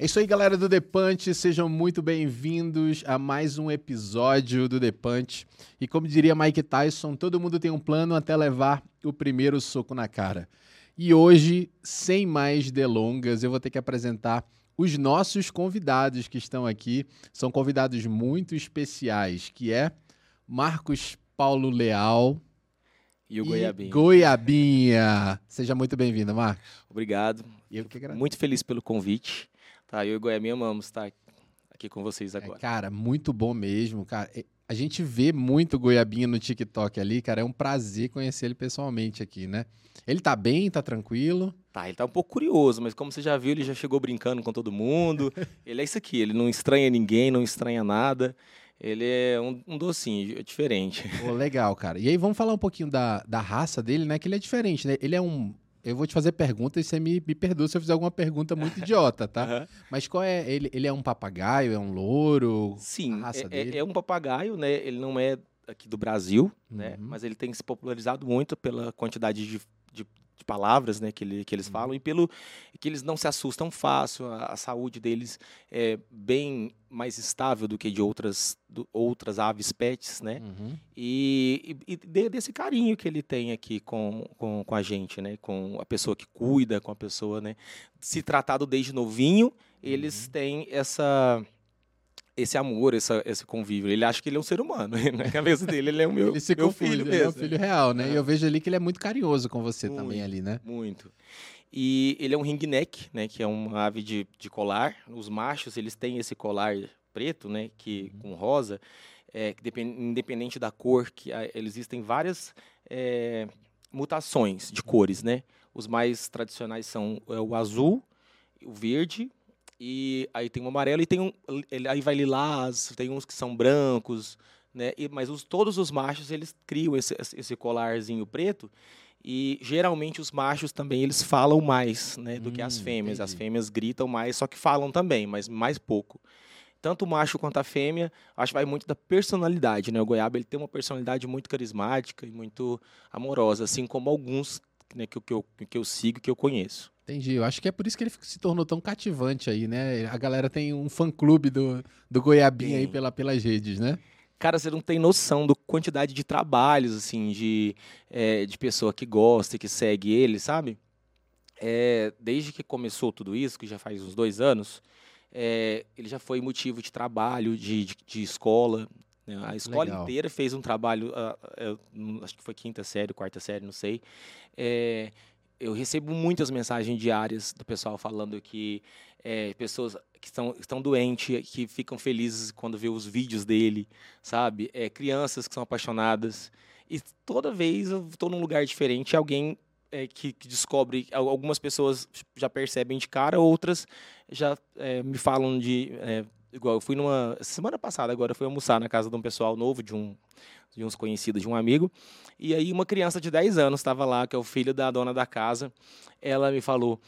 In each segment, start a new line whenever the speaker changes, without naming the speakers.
É isso aí, galera do Depante. Sejam muito bem-vindos a mais um episódio do Depante. E como diria Mike Tyson, todo mundo tem um plano até levar o primeiro soco na cara. E hoje, sem mais delongas, eu vou ter que apresentar os nossos convidados que estão aqui. São convidados muito especiais, que é Marcos Paulo Leal.
E o Goiabinha.
Goiabinha. Seja muito bem-vindo, Marcos.
Obrigado.
Eu que agradeço.
Muito feliz pelo convite. Tá, eu e o Goiabinha amamos estar aqui com vocês
É,
agora.
cara, muito bom mesmo, cara. É, A gente vê muito Goiabinha no TikTok ali, cara. É um prazer conhecer ele pessoalmente aqui, né? Ele tá bem, tá tranquilo.
Tá, ele tá um pouco curioso, mas como você já viu, ele já chegou brincando com todo mundo. ele é isso aqui, ele não estranha ninguém, não estranha nada. Ele é um, um docinho, é diferente.
Pô, legal, cara. E aí, vamos falar um pouquinho da, da raça dele, né? Que ele é diferente, né? Ele é um. Eu vou te fazer perguntas e você me, me perdoa se eu fizer alguma pergunta muito idiota, tá?
Aham.
Mas qual é. Ele, ele é um papagaio? É um louro?
Sim, é- é,
dele?
é um papagaio, né? Ele não é aqui do Brasil, né?
Uhum.
Mas ele tem se popularizado muito pela quantidade de, de- de palavras, né? Que, ele, que eles
Uhum.
falam e pelo que eles não se assustam fácil. A, a saúde deles é bem mais estável do que de outras, do- outras aves pets, né?
Uhum.
E, e, e de- desse carinho que ele tem aqui com, com, com a gente, né? Com a pessoa que cuida, com a pessoa, né? Se tratado desde novinho, eles
Uhum.
têm essa esse amor, essa, esse convívio. Ele acha que ele é um ser humano. Na cabeça dele, ele é o meu,
Ele se
meu
confunde,
filho
ele é um
mesmo.
filho real, né? E
É.
eu vejo ali que ele é muito carinhoso com você também
Muito.
ali, né?
Muito. E ele é um ringneck, né? Que é uma ave de, de colar. Os machos, eles têm esse colar preto, né? Que,
Uhum.
com rosa. É, que depen- independente da cor, que existem várias é, mutações de cores, né? Os mais tradicionais são é, o azul, o verde, e aí tem o amarelo, e tem um, ele- aí vai lilás, tem uns que são brancos, né? E, mas os, todos os machos, eles criam esse, esse colarzinho preto, e geralmente os machos também eles falam mais, né, do que as
Hum,
fêmeas. As
entendi.
fêmeas gritam mais, só que falam também, mas mais pouco. Tanto o macho quanto a fêmea, acho que vai muito da personalidade, né? O goiaba ele tem uma personalidade muito carismática e muito amorosa, assim como alguns né, que, que, eu, que eu sigo, que eu conheço.
Entendi. Eu acho que é por isso que ele se tornou tão cativante aí, né? A galera tem um fã-clube do, do Goiabinha aí
Tem.
pela, pelas redes, né?
Cara, você não tem noção da quantidade de trabalhos, assim, de, eh, de pessoa que gosta e que segue ele, sabe? Eh, desde que começou tudo isso, que já faz uns dois anos, eh, ele já foi motivo de trabalho, de, de, de escola. né? A escola
Legal.
inteira fez um trabalho, eu não- acho que foi quinta série, quarta série, não sei. Eu recebo muitas mensagens diárias do pessoal falando que eh, pessoas que estão, estão doentes, que ficam felizes quando vê os vídeos dele, sabe? É, crianças que são apaixonadas. E toda vez eu estou num lugar diferente, alguém é, que, que descobre. al- Algumas pessoas já percebem de cara, outras já é, me falam de. é, igual, eu fui numa. Semana passada, agora, eu fui almoçar na casa de um pessoal novo, de um de uns conhecidos, de um amigo. E aí uma criança de 10 anos estava lá, que é o filho da dona da casa. Ela me falou,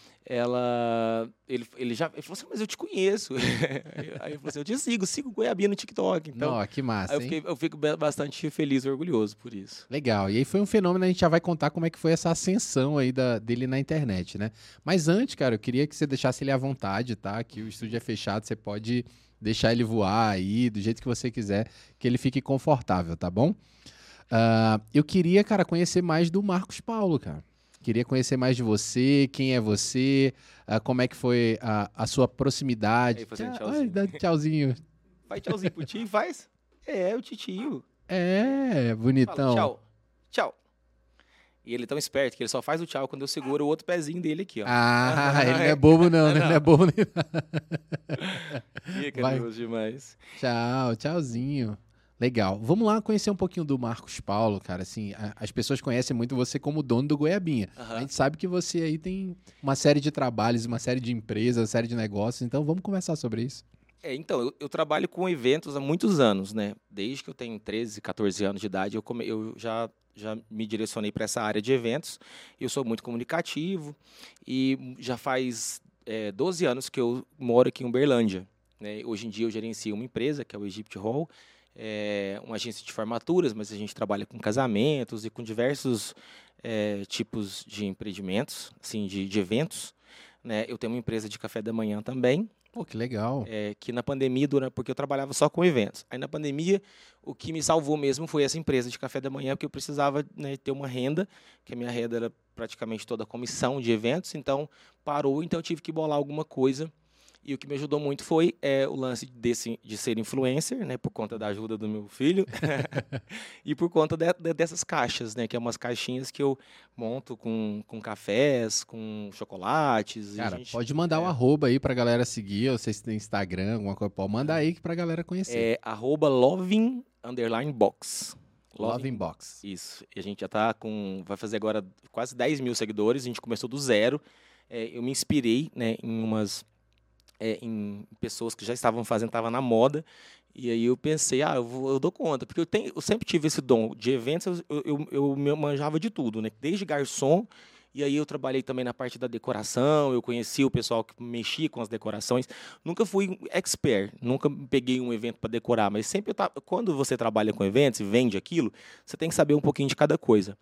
ela ele, ele já ele falou assim, mas eu te conheço. aí eu falei assim, eu te sigo, sigo o Goiabinha no TikTok. Então,
Não, que massa,
eu, fiquei- eu fico ba- bastante feliz e orgulhoso por isso.
Legal. E aí foi um fenômeno, a gente já vai contar como é que foi essa ascensão aí da, dele na internet, né? Mas antes, cara, eu queria que você deixasse ele à vontade, tá? Que o estúdio é fechado, você pode deixar ele voar aí, do jeito que você quiser, que ele fique confortável, tá bom? Ah, eu queria, cara, conhecer mais do Marcos Paulo, cara. Queria conhecer mais de você, quem é você, ah, como é que foi a, a sua proximidade.
Aí, fazendo
Tchau-
tchauzinho.
Ai, dá tchauzinho.
Vai tchauzinho pro tio, faz. É, o titio.
É,
Fala,
bonitão.
tchau, tchau. E ele é tão esperto que ele só faz o tchau quando eu seguro o outro pezinho dele aqui, ó.
Ah, ele não é bobo não, né? Ele não é bobo nem
Fica
vai.
demais.
Tchau, tchauzinho. Legal. Vamos lá conhecer um pouquinho do Marcos Paulo, cara. Assim, a- as pessoas conhecem muito você como dono do Goiabinha. A
Aham.
gente sabe que você aí tem uma série de trabalhos, uma série de empresas, uma série de negócios. Então vamos conversar sobre isso.
É, então, eu, eu trabalho com eventos há muitos anos, né? Desde que eu tenho 13, 14 anos de idade, eu, come- eu já, já me direcionei para essa área de eventos. Eu sou muito comunicativo e já faz é, 12 anos que eu moro aqui em Uberlândia. né? Hoje em dia eu gerencio uma empresa, que é o Egypt Hall, é uma agência de formaturas, mas a gente trabalha com casamentos e com diversos é, tipos de empreendimentos, assim, de, de eventos. Né? Eu tenho uma empresa de café da manhã também,
Pô, que legal.
É, que na pandemia, durante, porque eu trabalhava só com eventos. Aí na pandemia, o que me salvou mesmo foi essa empresa de café da manhã, porque eu precisava né, ter uma renda, que a minha renda era praticamente toda a comissão de eventos, então parou, então eu tive que bolar alguma coisa e o que me ajudou muito foi é, o lance desse, de ser influencer, né, por conta da ajuda do meu filho, e por conta de, de, dessas caixas, né, que é umas caixinhas que eu monto com, com cafés, com chocolates.
Cara,
gente,
pode mandar o
é,
um arroba aí pra galera seguir, ou se tem Instagram, alguma coisa, pode mandar aí pra galera conhecer.
É arroba loving underline box.
Loving Box.
Isso. E a gente já tá com. Vai fazer agora quase 10 mil seguidores. A gente começou do zero. É, eu me inspirei né, em umas é, em pessoas que já estavam fazendo, estava na moda. E aí eu pensei, ah, eu, vou, eu dou conta. Porque eu, tenho, eu sempre tive esse dom de eventos, eu, eu, eu me manjava de tudo, né? Desde garçom e aí eu trabalhei também na parte da decoração, eu conheci o pessoal que mexia com as decorações. Nunca fui expert, nunca peguei um evento para decorar, mas sempre tava, quando você trabalha com eventos e vende aquilo, você tem que saber um pouquinho de cada coisa.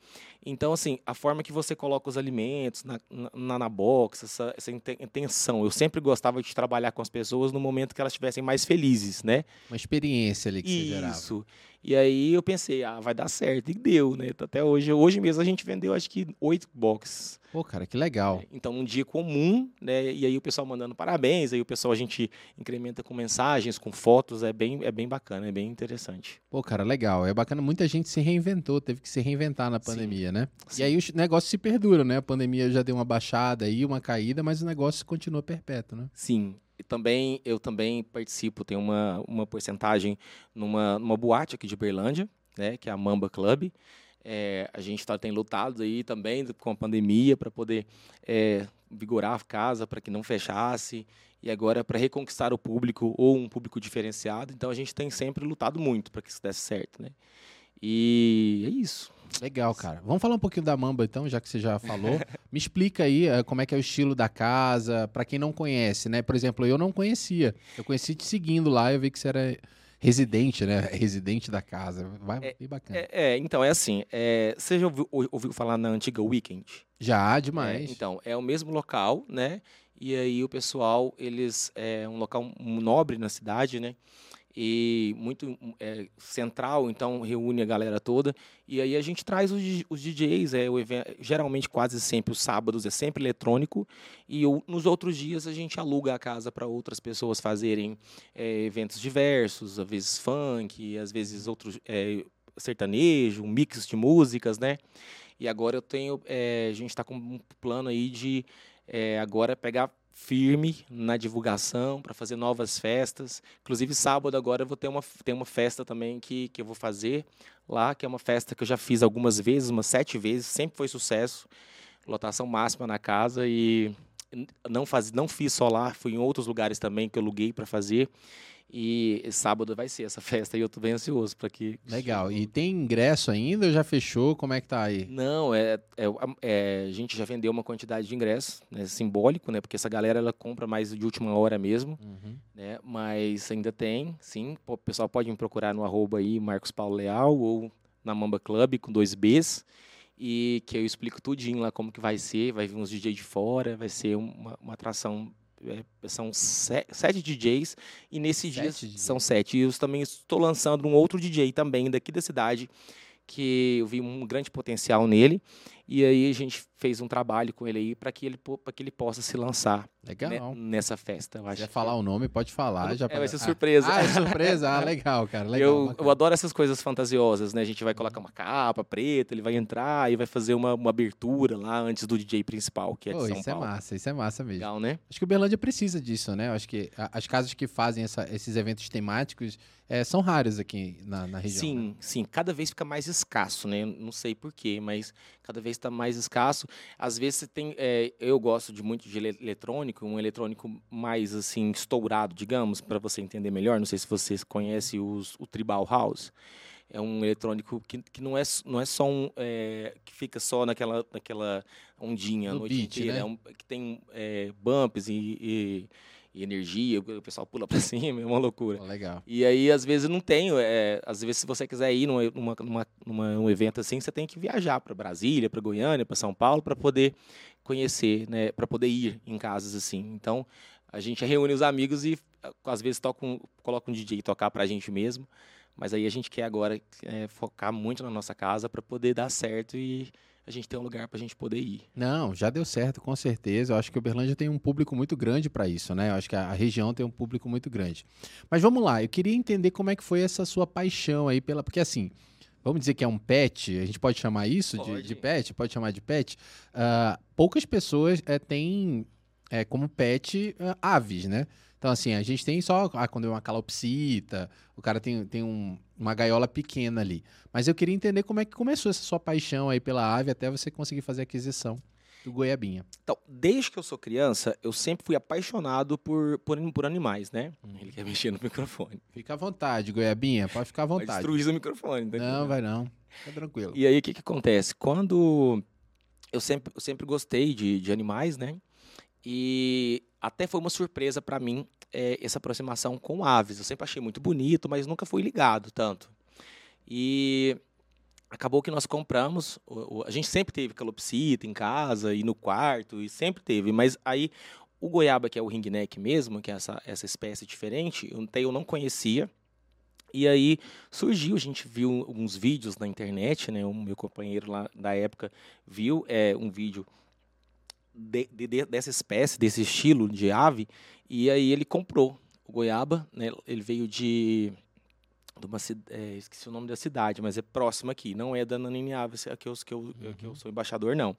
Então, assim, a forma que você coloca os alimentos na, na, na box, essa, essa intenção. Eu sempre gostava de trabalhar com as pessoas no momento que elas estivessem mais felizes, né?
Uma experiência ali que
Isso.
você gerava.
Isso. E aí eu pensei, ah, vai dar certo. E deu, né? Até hoje. Hoje mesmo a gente vendeu acho que oito boxes.
Pô, cara, que legal.
Então, um dia comum, né? E aí o pessoal mandando parabéns, aí o pessoal a gente incrementa com mensagens, com fotos, é bem, é bem bacana, é bem interessante.
Pô, cara, legal. É bacana, muita gente se reinventou, teve que se reinventar na pandemia,
Sim.
né?
Sim.
E aí o negócio se perdura, né? A pandemia já deu uma baixada aí, uma caída, mas o negócio continua perpétuo, né?
Sim. E também, eu também participo, tenho uma, uma porcentagem numa, numa boate aqui de Berlândia, né? Que é a Mamba Club. É, a gente tá, tem lutado aí também com a pandemia para poder é, vigorar a casa, para que não fechasse. E agora para reconquistar o público ou um público diferenciado. Então a gente tem sempre lutado muito para que isso desse certo, né? E é isso.
Legal, cara. Vamos falar um pouquinho da Mamba, então, já que você já falou. Me explica aí uh, como é que é o estilo da casa, para quem não conhece, né? Por exemplo, eu não conhecia. Eu conheci te seguindo lá, eu vi que você era residente, né? Residente da casa. Vai,
é,
bem bacana.
É, é, então, é assim. É, você já ouviu, ouviu, falar na antiga Weekend?
Já, demais.
É, então, é o mesmo local, né? E aí o pessoal, eles... É um local nobre na cidade, né? E muito é, central, então reúne a galera toda. E aí a gente traz os, os DJs, é, evento, geralmente quase sempre os sábados é sempre eletrônico, e nos outros dias a gente aluga a casa para outras pessoas fazerem é, eventos diversos, às vezes funk, às vezes outros é, sertanejo, um mix de músicas, né? E agora eu tenho, é, a gente está com um plano aí de é, agora pegar firme na divulgação para fazer novas festas. Inclusive, sábado agora eu vou ter uma, ter uma festa também que, que eu vou fazer lá, que é uma festa que eu já fiz algumas vezes, umas sete vezes, sempre foi sucesso. Lotação máxima na casa e não, faz, não fiz só lá, fui em outros lugares também que eu aluguei para fazer. E sábado vai ser essa festa e eu tô bem ansioso para que.
Legal. E tem ingresso ainda ou já fechou? Como é que tá aí?
Não, é, é, é a gente já vendeu uma quantidade de ingressos, né, simbólico, né? Porque essa galera ela compra mais de última hora mesmo,
uhum.
né? Mas ainda tem, sim. O pessoal pode me procurar no arroba aí, Marcos Paulo Leal, ou na Mamba Club com dois Bs. E que eu explico tudinho lá como que vai ser, vai vir uns DJ de fora, vai ser uma, uma atração é, são sete DJs e nesse dia são sete. E eu também estou lançando um outro DJ também daqui da cidade que eu vi um grande potencial nele e aí a gente fez um trabalho com ele aí para que ele para que ele possa se lançar
legal
né, nessa festa. Eu acho.
Se falar o nome, pode falar. Já
é, vai ser surpresa.
Ah, é surpresa. Ah, legal, cara. Legal,
eu, eu, adoro essas coisas fantasiosas, né? A gente vai colocar uma capa preta, ele vai entrar e vai fazer uma, uma abertura lá antes do DJ principal, que é de São
isso
Paulo.
é massa, isso é massa mesmo.
Legal, né?
Acho que o Berlândia precisa disso, né? Acho que as casas que fazem essa, esses eventos temáticos é, são raras aqui na, na região.
Sim,
né?
sim. Cada vez fica mais escasso, né? Não sei porquê, mas cada vez está mais escasso. Às vezes você tem. É, eu gosto de muito de eletrônico, um eletrônico mais assim, estourado, digamos, para você entender melhor. Não sei se vocês conhecem os, o Tribal House. É um eletrônico que, que não, é, não é só um. É, que fica só naquela, naquela ondinha
No
a noite
beat,
inteira.
né?
É um, que tem é, bumps e, e, e energia, o pessoal pula para cima, é uma loucura.
Legal.
E aí, às vezes, eu não tenho. É, às vezes, se você quiser ir numa, numa, numa, numa um evento assim, você tem que viajar para Brasília, para Goiânia, para São Paulo, para poder conhecer, né, para poder ir em casas assim. Então, A gente reúne os amigos e às vezes toca um, coloca um DJ tocar pra gente mesmo. Mas aí a gente quer agora é, focar muito na nossa casa para poder dar certo e a gente ter um lugar para a gente poder ir.
Não, já deu certo, com certeza. Eu acho que o Uberlândia tem um público muito grande para isso, né? Eu acho que a, a região tem um público muito grande. Mas vamos lá, eu queria entender como é que foi essa sua paixão aí pela. Porque assim, vamos dizer que é um pet, a gente pode chamar isso de, de, pet? Pode chamar de pet? Uh, poucas pessoas é, têm é, como pet uh, aves, né? Então, assim, a gente tem só ah, quando é uma calopsita, o cara tem, tem um, uma gaiola pequena ali. Mas eu queria entender como é que começou essa sua paixão aí pela ave até você conseguir fazer a aquisição do goiabinha.
Então, desde que eu sou criança, eu sempre fui apaixonado por, por, por animais, né? Hum. Ele quer mexer no microfone.
Fica à vontade, goiabinha, pode ficar à vontade. Vai
destruir o microfone.
Tá não, vai não. Fica tranquilo.
E aí, o que, que acontece? Quando eu sempre, eu sempre gostei de, de animais, né? E até foi uma surpresa para mim é, essa aproximação com aves. Eu sempre achei muito bonito, mas nunca fui ligado tanto. E acabou que nós compramos. A gente sempre teve calopsita em casa e no quarto, e sempre teve. Mas aí o goiaba, que é o ringneck mesmo, que é essa, essa espécie diferente, eu não conhecia. E aí surgiu, a gente viu alguns vídeos na internet, né? O meu companheiro lá da época viu é, um vídeo de, de, dessa espécie, desse estilo de ave, e aí ele comprou o goiaba, né? Ele veio de, de uma é, esqueci o nome da cidade, mas é próximo aqui, não é da Nanine Aves, é que eu, que eu, uhum. que eu sou embaixador, não.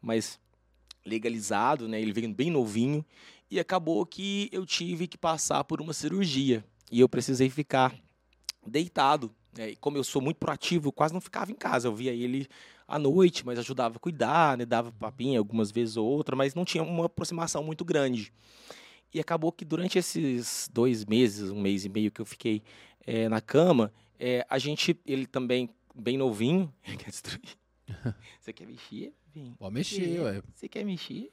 Mas legalizado, né? Ele veio bem novinho e acabou que eu tive que passar por uma cirurgia e eu precisei ficar deitado. Né? E como eu sou muito proativo, eu quase não ficava em casa. Eu via ele à noite, mas ajudava a cuidar, né? dava papinha algumas vezes ou outra, mas não tinha uma aproximação muito grande. E acabou que durante esses dois meses, um mês e meio que eu fiquei é, na cama, é, a gente, ele também, bem novinho, quer destruir. Você quer mexer?
Vem. Pode mexer, ué.
Você quer mexer?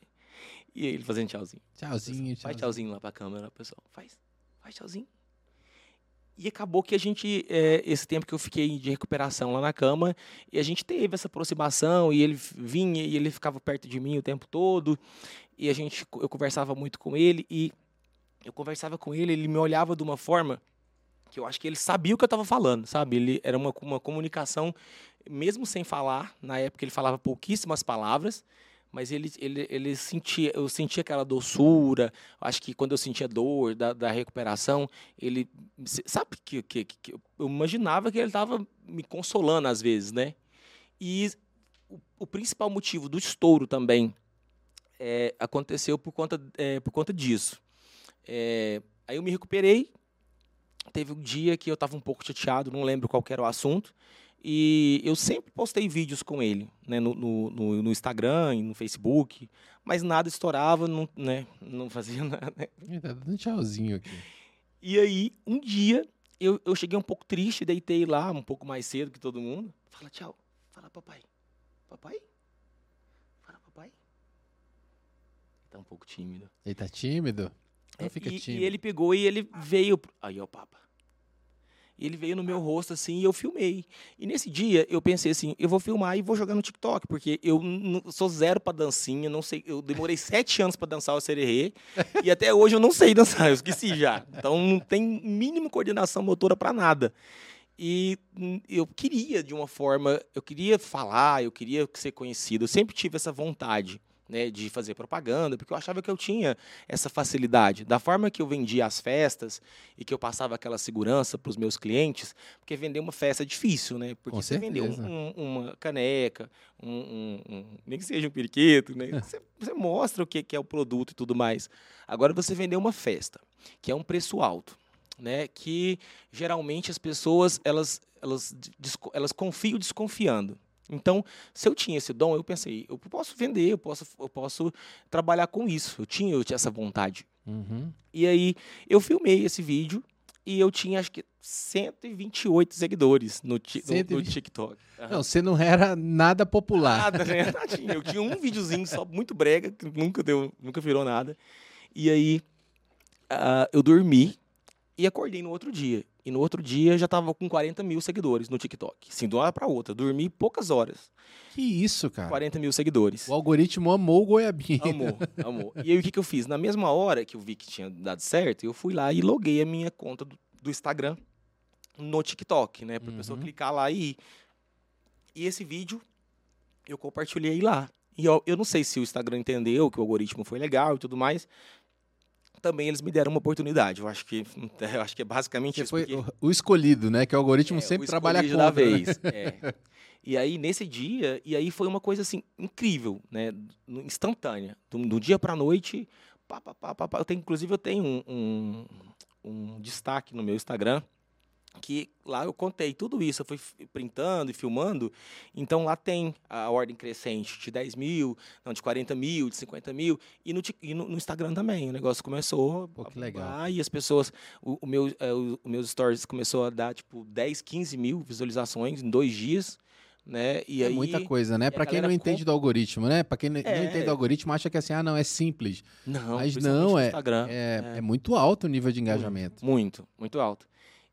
E ele fazendo tchauzinho.
Tchauzinho, tchauzinho.
Faz tchauzinho lá pra câmera, pessoal. Faz. Faz tchauzinho. E acabou que a gente, é, esse tempo que eu fiquei de recuperação lá na cama, e a gente teve essa aproximação, e ele vinha e ele ficava perto de mim o tempo todo, e a gente, eu conversava muito com ele, e eu conversava com ele, ele me olhava de uma forma que eu acho que ele sabia o que eu estava falando, sabe? Ele era uma, uma comunicação, mesmo sem falar, na época ele falava pouquíssimas palavras, mas ele, ele, ele sentia, eu sentia aquela doçura. Acho que quando eu sentia dor da, da recuperação, ele sabe que, que, que eu imaginava que ele estava me consolando às vezes, né? E o, o principal motivo do estouro também é, aconteceu por conta, é, por conta disso. É, aí eu me recuperei. Teve um dia que eu estava um pouco chateado, não lembro qual era o assunto. E eu sempre postei vídeos com ele, né, no, no, no Instagram e no Facebook, mas nada estourava, não, né, não fazia nada.
Né. Tá dando tchauzinho aqui.
E aí, um dia, eu, eu cheguei um pouco triste, deitei lá um pouco mais cedo que todo mundo. Fala tchau, fala papai. Papai? Fala papai. Ele tá um pouco tímido.
Ele tá tímido? Então
é,
fica
e,
tímido.
E ele pegou e ele veio. Aí, ó, papa. Ele veio no meu rosto assim e eu filmei. E nesse dia eu pensei assim, eu vou filmar e vou jogar no TikTok, porque eu sou zero para dancinha, não sei, eu demorei sete anos para dançar o sererê e até hoje eu não sei dançar, eu esqueci já. Então não tem mínima coordenação motora para nada. E eu queria de uma forma, eu queria falar, eu queria ser conhecido, eu sempre tive essa vontade né, de fazer propaganda, porque eu achava que eu tinha essa facilidade. Da forma que eu vendia as festas e que eu passava aquela segurança para os meus clientes, porque vender uma festa é difícil, né? Porque
Com
você
vender
um, uma caneca, um, um, um, nem que seja um periquito, né? Você, você mostra o que, que é o produto e tudo mais. Agora, você vender uma festa, que é um preço alto, né? Que geralmente as pessoas elas, elas, elas confiam desconfiando. Então, se eu tinha esse dom, eu pensei, eu posso vender, eu posso, eu posso trabalhar com isso. Eu tinha, eu tinha essa vontade.
Uhum.
E aí, eu filmei esse vídeo e eu tinha, acho que, 128 seguidores no, no, no TikTok.
Uhum. Não, você não era nada popular.
Nada, né? Eu tinha um videozinho só, muito brega, que nunca, deu, nunca virou nada. E aí, uh, eu dormi e acordei no outro dia. E no outro dia já tava com 40 mil seguidores no TikTok. Sim, de uma hora pra outra. Dormi poucas horas.
Que isso, cara.
40 mil seguidores.
O algoritmo amou o goiabinho.
Amor, amor. E aí o que, que eu fiz? Na mesma hora que eu vi que tinha dado certo, eu fui lá e loguei a minha conta do, do Instagram no TikTok, né? Pra
Uhum.
pessoa clicar lá e ir. E esse vídeo eu compartilhei lá. E eu, eu não sei se o Instagram entendeu que o algoritmo foi legal e tudo mais. Também eles me deram uma oportunidade. Eu acho que, eu acho que é basicamente
Que
isso.
foi
porque-
o, escolhido, né? Que o algoritmo
é,
sempre
o
trabalha contra.
da
né?
vez. é. E aí, nesse dia, e aí foi uma coisa assim, incrível, né? Instantânea. Do, do dia pra noite, pá, pá, pá, pá, pá. Eu tenho, inclusive, eu tenho um, um, um destaque no meu Instagram que lá eu contei tudo isso, eu fui printando e filmando, então lá tem a ordem crescente de 10 mil, não, de 40 mil, de 50 mil, e no, e no, no Instagram também, o negócio começou
Pô, que legal.
e as pessoas, o, o meu, é, o, o meus stories começou a dar, tipo, 10, 15 mil visualizações em dois dias, né, e
É
aí...
muita coisa, né?
a
Pra quem não entende do algoritmo, né? Pra quem não não
É.
entende do algoritmo, acha que assim, ah, não, é simples.
Não,
Mas não, é-
Instagram.
É, é muito alto o nível de engajamento.
Muito, muito alto.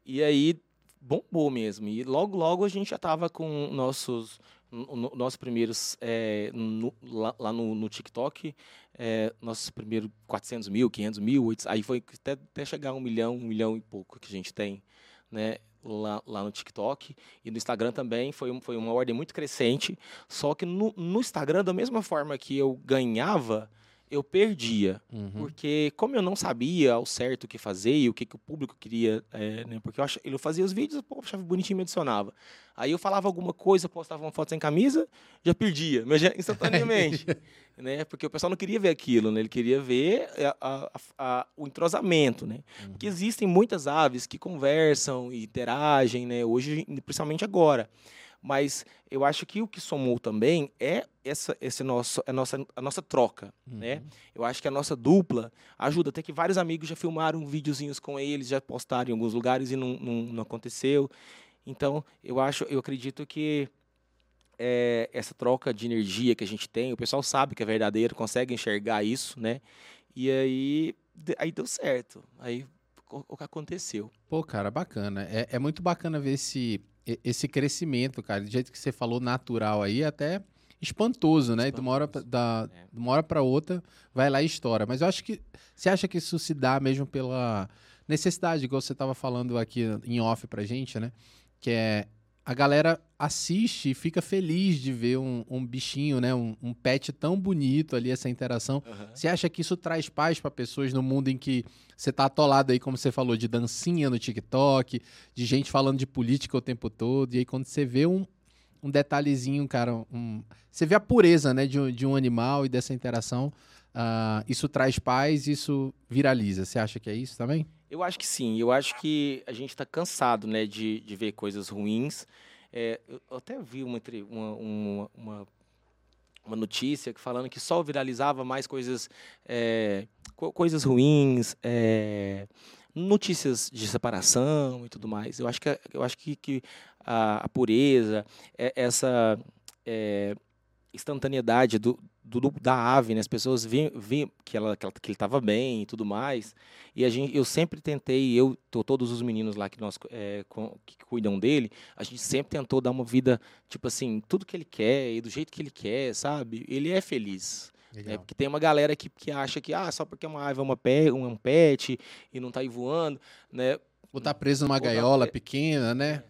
E aí bombou mesmo. E logo, logo a gente já tava com nossos no- no- nossos primeiros é, no- lá, lá no, no TikTok, é, nossos primeiros 400 mil, 500 mil, 800, aí foi até, até chegar a um milhão, um milhão e pouco que a gente tem, né? Lá, lá no TikTok e no Instagram também foi, foi uma ordem muito crescente. Só que no, no Instagram, da mesma forma que eu ganhava, eu perdia.
Uhum.
Porque como eu não sabia ao certo o que fazer e o que, que o público queria, é, né, porque eu, ach, eu fazia os vídeos, pô, achava bonitinho e me adicionava. Aí eu falava alguma coisa, postava uma foto sem camisa, já perdia, mas já instantaneamente. né, porque o pessoal não queria ver aquilo, né, ele queria ver a- a- a- o entrosamento. Né,
Uhum.
porque existem muitas aves que conversam e interagem, né, hoje, principalmente agora. Mas eu acho que o que somou também é essa, esse nosso, a, nossa, a nossa troca, né?
Uhum.
Eu acho que a nossa dupla ajuda. Até que vários amigos já filmaram videozinhos com eles, já postaram em alguns lugares e não, não, não aconteceu. Então, eu acho, eu acredito que é, essa troca de energia que a gente tem, o pessoal sabe que é verdadeiro, consegue enxergar isso, né? E aí, aí deu certo. Aí o que aconteceu.
Pô, cara, bacana. É, é muito bacana ver esse, esse crescimento, cara. Do jeito que você falou, natural aí, até espantoso, né? E de uma hora, pra- da,
É.
de uma hora pra outra, vai lá e estoura. Mas eu acho que. Você acha que isso se dá mesmo pela necessidade, igual você tava falando aqui em off pra gente, né? Que é. A galera assiste e fica feliz de ver um, um bichinho, né? Um, um pet tão bonito ali, essa interação. Você acha que isso traz paz para pessoas no mundo em que você tá atolado aí, como você falou, de dancinha no TikTok, de gente falando de política o tempo todo, e aí quando você vê um, um detalhezinho, cara, um- você vê a pureza, né, de um, de um animal e dessa interação, ah, isso traz paz, isso viraliza. Você acha que é isso também?
Eu acho que sim. Eu acho que a gente está cansado, né, de, de ver coisas ruins. É, eu até vi uma, uma, uma, uma, notícia falando que só viralizava mais coisas, é, co- coisas ruins, é, notícias de separação e tudo mais. Eu acho que, eu acho que, que a, a pureza, é- essa é, instantaneidade do, do- da ave, né? As pessoas viam, viam que, ela, que, ela- que ele estava bem e tudo mais. E a gente, eu sempre tentei, eu, to- todos os meninos lá que, nós, é, com- que cuidam dele, a gente sempre tentou dar uma vida, tipo assim, tudo que ele quer e do jeito que ele quer, sabe? Ele é feliz. né? Porque tem uma galera que, que acha que, ah, só porque uma ave é uma pe, um, é pet e não tá aí voando, né?
Ou tá preso numa
Ou tá
gaiola
pre-
pequena, né?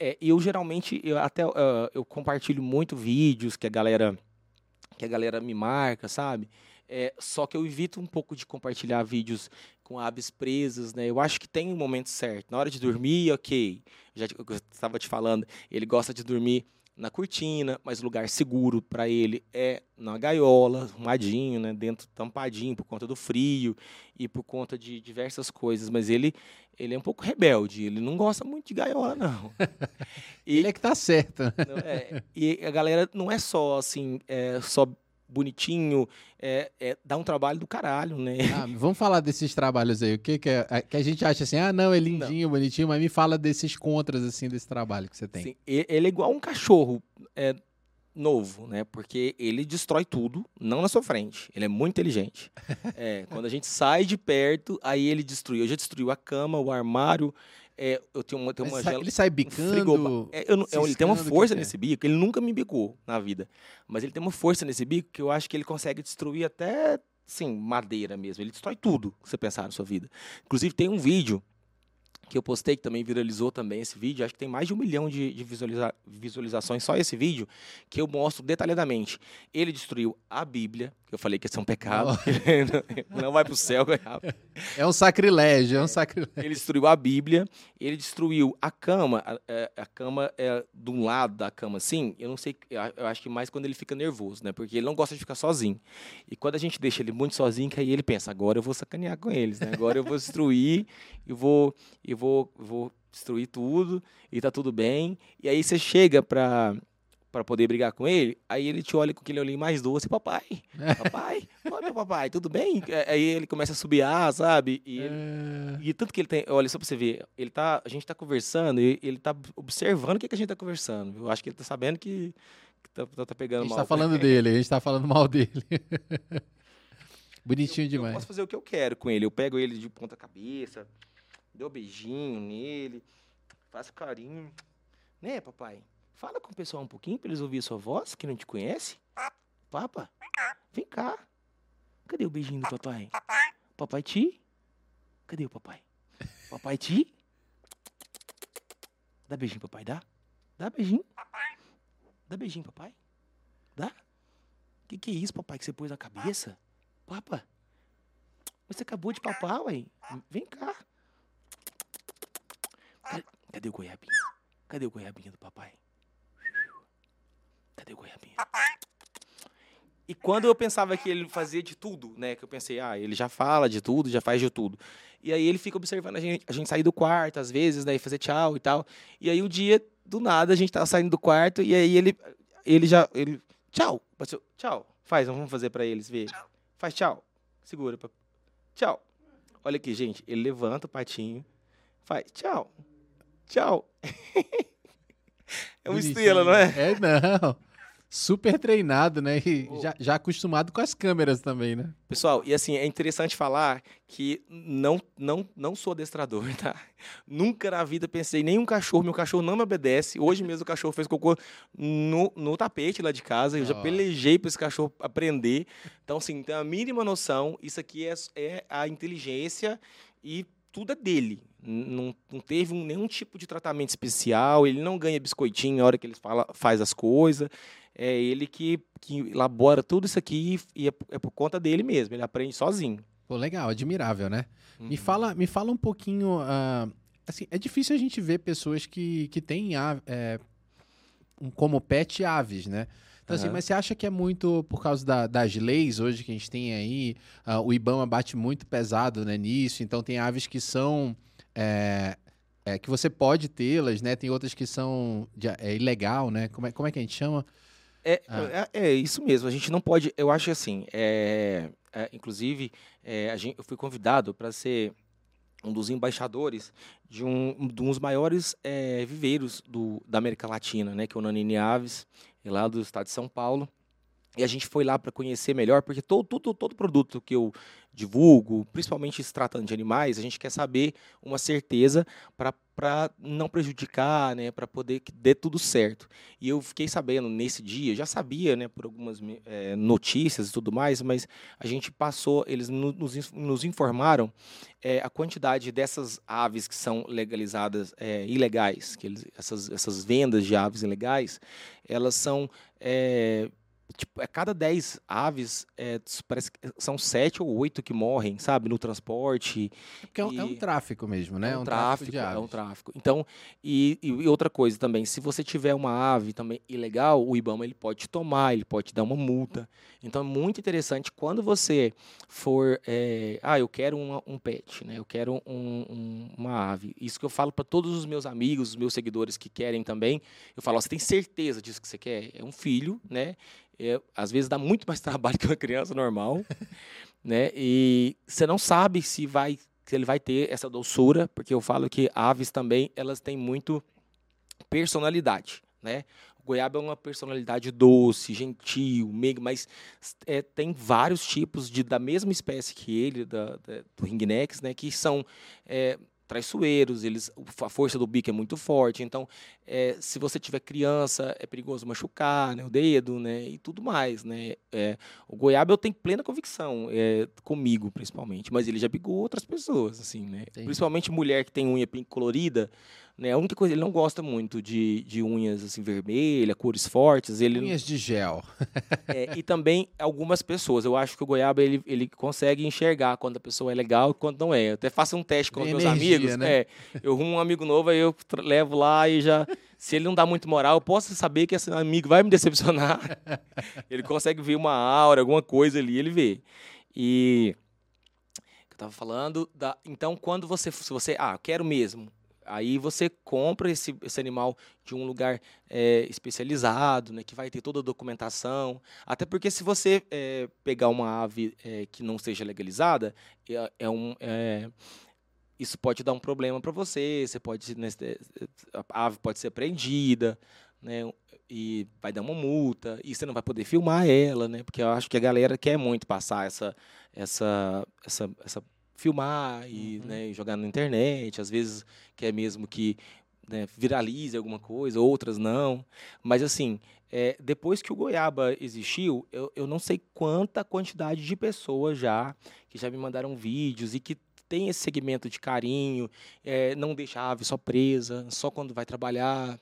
É, eu geralmente, eu até ah, eu compartilho muito vídeos que a galera que a galera me marca, sabe? É, só que eu evito um pouco de compartilhar vídeos com aves presas, né? Eu acho que tem um momento certo. Na hora de dormir, ok. Já estava te falando, ele gosta de dormir na cortina, mas o lugar seguro para ele é na gaiola, arrumadinho, né? Dentro tampadinho por conta do frio e por conta de diversas coisas. Mas ele ele é um pouco rebelde. Ele não gosta muito de gaiola, não. E-
Ele é que tá certo.
não é- e a galera não é só assim, é só bonitinho, é, é, dá um trabalho do caralho, né?
Ah, vamos falar desses trabalhos aí. O que que é? Que a gente acha assim, ah, não, é lindinho, bonitinho, mas me fala desses contras, assim, desse trabalho que você tem.
E- ele é igual um cachorro é, novo, né? Porque ele destrói tudo, não na sua frente. Ele é muito inteligente. É, quando a gente sai de perto, aí ele destruiu. Já destruiu a cama, o armário, É, eu tenho uma, tenho uma
Ele sai, ele sai bicando.
É, eu é, ele tem uma força
que é?
nesse bico, ele nunca me bicou na vida. Mas ele tem uma força nesse bico que eu acho que ele consegue destruir até, sim, madeira mesmo. Ele destrói tudo que você pensar na sua vida. Inclusive, tem um vídeo que eu postei, que também viralizou também esse vídeo. Acho que tem mais de um milhão de, de visualiza- visualizações só esse vídeo, que eu mostro detalhadamente. Ele destruiu a Bíblia, eu falei que ia ser um pecado. não vai pro céu, Goiaba.
É um sacrilégio, é um sacrilégio.
Ele destruiu a Bíblia, ele destruiu a cama, a, é, a cama é de um lado da cama assim, eu não sei, eu eu acho que mais quando ele fica nervoso, né? Porque ele não gosta de ficar sozinho. E quando a gente deixa ele muito sozinho, que aí ele pensa, agora eu vou sacanear com eles, né? Agora eu vou destruir e vou e vou vou destruir tudo e tá tudo bem. E aí você chega pra para poder brigar com ele, aí ele te olha com aquele olhinho mais doce, papai, papai, oi meu papai, tudo bem? É, Aí ele começa a subiar, sabe? E ele,
É,
e tanto que ele tem, olha só pra você ver, ele tá, a gente tá conversando e ele tá observando o que, que a gente tá conversando. Eu acho que ele tá sabendo que, que tá, tá- tá
A
pegando
gente
mal.
tá falando dele, a gente tá falando mal dele. Bonitinho
Eu
demais.
posso fazer o que eu quero com ele. Eu pego ele de ponta cabeça, dou um beijinho nele, faço carinho. Né, papai? Fala com o pessoal um pouquinho pra eles ouvirem sua voz, que não te conhece. Papa, vem cá. Cadê o beijinho do papai? Papai Ti? Cadê o papai? Papai Ti? Dá beijinho, papai, dá? Dá beijinho? Dá beijinho, papai? Dá? Que que é isso, papai, que você pôs na cabeça? Papa, você acabou de papar, ué. Vem cá. Cadê o goiabinho? Cadê o goiabinho do papai? Cadê o goiabinho? E quando eu pensava que ele fazia de tudo, né? Que eu pensei, ah, ele já fala de tudo, já faz de tudo. E aí ele fica observando a gente, a gente sair do quarto, às vezes, né? E fazer tchau e tal. E aí um dia, do nada, a gente tava saindo do quarto e aí ele, ele já, ele, tchau, passou, tchau. Faz, vamos fazer pra eles ver. Faz tchau. Segura. pa- Tchau. Olha aqui, gente. Ele levanta o patinho. Faz tchau. Tchau. é uma
Bonitinho.
estrela, não é?
É, não. Super treinado, né? E já, já acostumado com as câmeras também, né?
Pessoal, e assim, é interessante falar que não, não, não sou adestrador, tá? Nunca na vida pensei, nem um cachorro, meu cachorro não me obedece. Hoje mesmo o cachorro fez cocô no, no tapete lá de casa. Eu já
Ó.
pelejei para esse cachorro aprender. Então, assim, tem a mínima noção. Isso aqui é, é a inteligência e tudo é dele. Não, não teve um- nenhum tipo de tratamento especial. Ele não ganha biscoitinho na hora que ele fala, faz as coisas. É ele que, que elabora tudo isso aqui e é, é por conta dele mesmo. Ele aprende sozinho.
Pô, legal, admirável, né? Me
Uhum.
fala, me fala um pouquinho. ah, assim, é difícil a gente ver pessoas que, que têm ave- é, um- como pet aves, né? Então, assim,
Aham.
mas você acha que é muito por causa da- das leis hoje que a gente tem aí? ah, o Ibama bate muito pesado né, nisso, então tem aves que são. é, é, que você pode tê-las, né? Tem outras que são de- é, ilegal, né? Como é, como é que a gente chama?
É,
Ah.
é, é isso mesmo. A gente não pode. Eu acho assim. é, é, inclusive, é, gente, eu fui convidado para ser um dos embaixadores de um, um dos maiores é, viveiros do, da América Latina, né, que é o Nanini Aves, é lá do estado de São Paulo. E a gente foi lá para conhecer melhor, porque todo, todo, todo produto que eu divulgo, principalmente se tratando de animais, a gente quer saber uma certeza para não prejudicar, né, para poder que dê tudo certo. E eu fiquei sabendo nesse dia, já sabia, né, por algumas eh, notícias e tudo mais, mas a gente passou, eles no- nos, nos informaram eh, a quantidade dessas aves que são legalizadas, eh, ilegais, que eles, essas, essas vendas de aves ilegais, elas são tipo, a cada 10 aves, eh, parece que são 7 ou 8 que morrem, sabe, no transporte.
Porque é um, é um
E-
tráfico mesmo, né?
É um, tráfico,
de
é um tráfico. Então, e, e- e outra coisa também, se você tiver uma ave também ilegal, o IBAMA ele pode te tomar, ele pode te dar uma multa. Então é muito interessante quando você for, eh, ah, eu quero uma- um pet, né? Eu quero um- um- uma ave. Isso que eu falo para todos os meus amigos, os meus seguidores que querem também. Eu falo, ó, você tem certeza disso que você quer? É um filho, né? É, às vezes dá muito mais trabalho que uma criança normal, né? E você não sabe se vai se ele vai ter essa doçura, porque eu falo que aves também elas têm muito personalidade, né? O goiaba é uma personalidade doce, gentil, meigo, mas é, tem vários tipos de da mesma espécie que ele, da, da- do ringnex, né? Que são é, traiçoeiros, eles, a força do bico é muito forte. Então, é, se você tiver criança, é perigoso machucar né, o dedo né, e tudo mais. Né? É, o goiaba eu tenho plena convicção, é, comigo principalmente, mas ele já picou outras pessoas, assim, né? Principalmente mulher que tem unha colorida. Né? A única coisa, ele não gosta muito de, de unhas assim vermelhas, cores fortes. Ele
unhas de gel.
é, e também algumas pessoas. Eu acho que o goiaba ele, ele consegue enxergar quando a pessoa é legal e quando não é. Eu até faço um teste com Vem meus energia, amigos. Né? É, eu arrumo um amigo novo, aí eu levo lá e já. Se ele não dá muito moral, eu posso saber que esse amigo vai me decepcionar. ele consegue ver uma aura, alguma coisa ali, ele vê. E eu tava falando da. Então, quando você. Se você. Ah, quero mesmo Aí você compra esse, esse animal de um lugar é, especializado, né, que vai ter toda a documentação. Até porque se você é, pegar uma ave é, que não seja legalizada, é, é um, isso pode dar um problema para você. Você pode, né, a ave pode ser apreendida, né, e vai dar uma multa e você não vai poder filmar ela, né? Porque eu acho que a galera quer muito passar essa essa essa, essa filmar e uhum. né, jogar na internet, às vezes quer mesmo que né, viralize alguma coisa, outras não. Mas assim, é, depois que o Goiaba existiu, eu, eu não sei quanta quantidade de pessoas já que já me mandaram vídeos e que tem esse segmento de carinho, é, não deixa a ave só presa, só quando vai trabalhar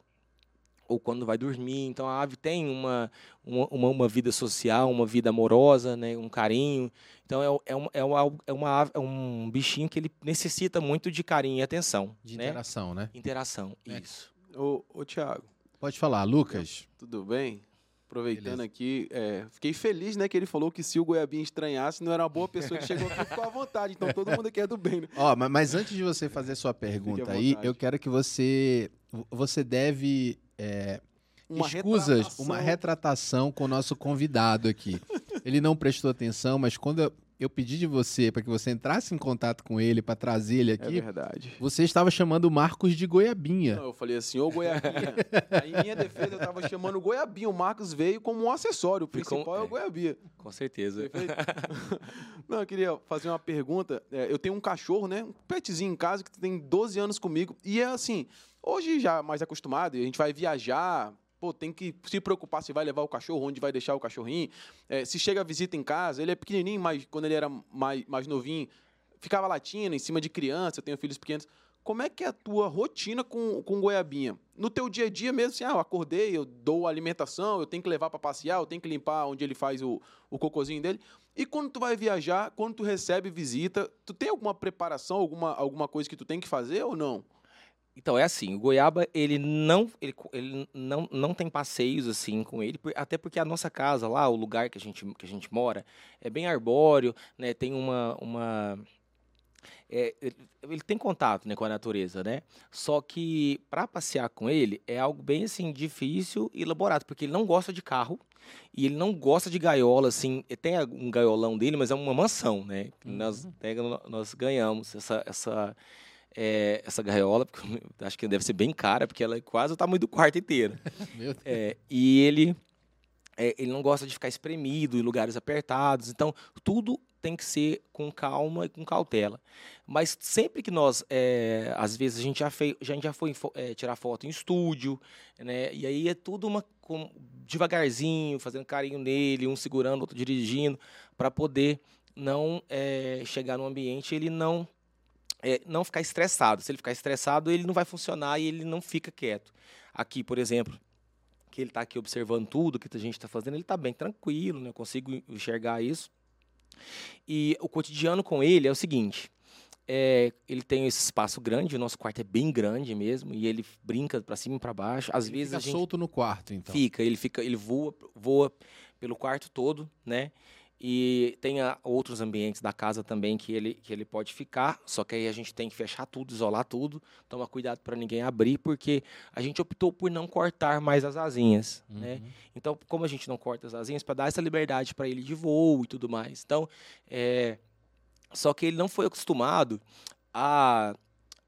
ou quando vai dormir. Então a ave tem uma, uma, uma vida social, uma vida amorosa, né, um carinho. Então é, é, uma, é, uma, é, uma, é um bichinho que ele necessita muito de carinho e atenção.
De
né?
interação, né?
Interação, é. isso.
Ô, ô Tiago.
Pode falar, Lucas.
Tudo bem? Aproveitando Beleza. aqui, é, fiquei feliz, né, que ele falou que se o Goiabinha estranhasse, não era uma boa pessoa que chegou aqui ficou à vontade. Então todo mundo aqui é do bem, né?
Ó, mas, mas antes de você fazer sua pergunta aí, eu quero que você você deve é, uma escusas, retratação. uma retratação com o nosso convidado aqui. Ele não prestou atenção, mas quando eu, pedi de você para que você entrasse em contato com ele para trazer ele é aqui.
É verdade.
Você estava chamando o Marcos de Goiabinha.
Não, eu falei assim, ô Goiabinha. Aí, em minha defesa, eu estava chamando o Goiabinha. O Marcos veio como um acessório. O principal com... é o Goiabinha.
Com certeza.
Não, eu queria fazer uma pergunta. É, eu tenho um cachorro, né? Um petzinho em casa que tem 12 anos comigo. E é assim, hoje já mais acostumado, a gente vai viajar, pô, tem que se preocupar se vai levar o cachorro, onde vai deixar o cachorrinho. É, se chega a visita em casa, ele é pequenininho, mas quando ele era mais, mais novinho, ficava latindo em cima de criança, eu tenho filhos pequenos. Como é que é a tua rotina com, com goiabinha? No teu dia a dia mesmo, assim, ah, eu acordei, eu dou alimentação, eu tenho que levar para passear, eu tenho que limpar onde ele faz o, o cocôzinho dele. E quando tu vai viajar, quando tu recebe visita, tu tem alguma preparação, alguma, alguma coisa que tu tem que fazer ou não?
Então, é assim, o Goiaba, ele não, ele, ele não, não tem passeios assim com ele, até porque a nossa casa lá, o lugar que a gente, que a gente mora, é bem arbóreo, né? Tem uma... uma é, ele tem contato né, com a natureza, né? Só que para passear com ele é algo bem assim difícil e elaborado, porque ele não gosta de carro e ele não gosta de gaiola, assim. Tem um gaiolão dele, mas é uma mansão, né? Uhum. Nós, nós ganhamos essa, essa é, essa gaiola, porque acho que deve ser bem cara, porque ela é quase o tamanho do quarto inteiro. é, e ele, é, ele não gosta de ficar espremido em lugares apertados, então tudo tem que ser com calma e com cautela. Mas sempre que nós, é, às vezes a gente já, fei, já, já foi é, tirar foto em estúdio, né? E aí é tudo uma com, devagarzinho, fazendo carinho nele, um segurando, outro dirigindo, para poder não é, chegar no ambiente ele não é, não ficar estressado. Se ele ficar estressado, ele não vai funcionar e ele não fica quieto. Aqui, por exemplo, que ele está aqui observando tudo que a gente está fazendo, ele está bem tranquilo, né? eu consigo enxergar isso. E o cotidiano com ele é o seguinte: é, ele tem esse espaço grande, o nosso quarto é bem grande mesmo, e ele brinca para cima e para baixo. Às
ele
vezes
fica
a gente
solto no quarto, então.
Fica, ele fica, ele voa, voa pelo quarto todo, né? E tem outros ambientes da casa também que ele, que ele pode ficar, só que aí a gente tem que fechar tudo, isolar tudo, tomar cuidado para ninguém abrir, porque a gente optou por não cortar mais as asinhas, né? uhum. né? Então, como a gente não corta as asinhas, para dar essa liberdade para ele de voo e tudo mais. Então, é... só que ele não foi acostumado a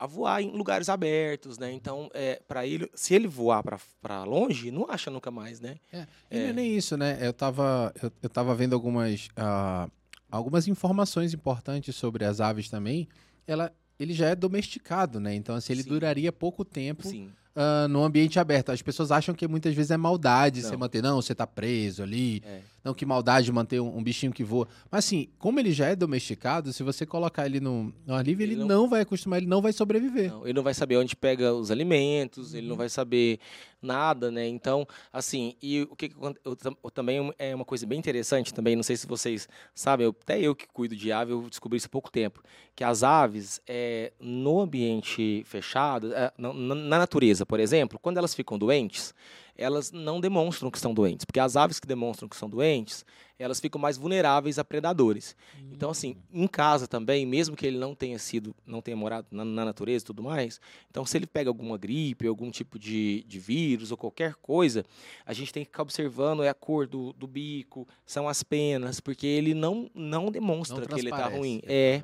a voar em lugares abertos, né? Então, é, para ele, se ele voar para longe, não acha nunca mais, né?
É, é. não é nem isso, né? Eu estava eu, eu tava vendo algumas, uh, algumas informações importantes sobre as aves também. Ela, ele já é domesticado, né? Então, assim, ele
Sim.
duraria pouco tempo
Sim.
Ah, no ambiente aberto. As pessoas acham que muitas vezes é maldade você
Não.
manter. Não, você tá preso ali.
É.
Não, que maldade manter um, um bichinho que voa. Mas assim, como ele já é domesticado, se você colocar ele no, no ar livre, ele,
Ele
não...
não-
vai acostumar, ele não vai sobreviver.
Não, ele não vai saber onde pega os alimentos, ele
Uhum.
não vai saber nada, né? Então, assim, e o que, que eu, eu também é uma coisa bem interessante também, não sei se vocês sabem, eu- até eu que cuido de ave, eu descobri isso há pouco tempo, que as aves, é, no ambiente fechado, é, na- na natureza, por exemplo, quando elas ficam doentes, elas não demonstram que estão doentes, porque as aves que demonstram que são doentes, elas ficam mais vulneráveis a predadores. Então, assim, em casa também, mesmo que ele não tenha sido, não tenha morado na, na natureza e tudo mais, então se ele pega alguma gripe, algum tipo de, de vírus ou qualquer coisa, a gente tem que ficar observando é a cor do, do bico, são as penas, porque ele não, não demonstra
Não
que ele está ruim. É.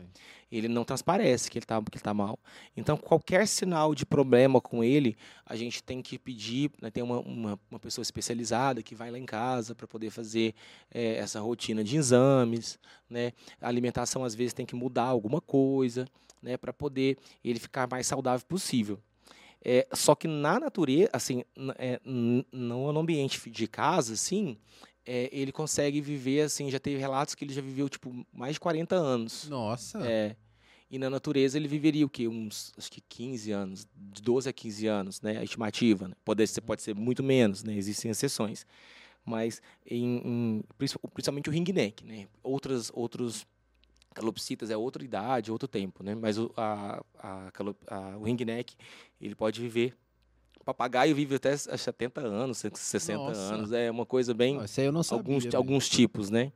ele não transparece que ele está que ele tá mal. Então, qualquer sinal de problema com ele, a gente tem que pedir, né, tem uma, uma, uma pessoa especializada que vai lá em casa para poder fazer eh, essa rotina de exames, né? A alimentação, às vezes, tem que mudar alguma coisa, né, para poder ele ficar mais saudável possível. É, só que na natureza, assim, é, no ambiente de casa, assim, é, ele consegue viver, assim, já teve relatos que ele já viveu, tipo, mais de 40 anos.
Nossa.
É. E na natureza ele viveria o quê? Uns, acho que 15 anos, de 12 a 15 anos, né? A estimativa, né? Pode ser, pode ser muito menos, né? Existem exceções. Mas, em, em- princi- principalmente o ringneck, né? Outras, outros calopsitas é outra idade, outro tempo, né? Mas o, a, a, a- o ringneck, ele pode viver... Papagaio vive até acho, 70 anos, 60
Nossa.
anos. É uma coisa bem
Isso aí eu não sabia.
alguns, alguns tipos, né?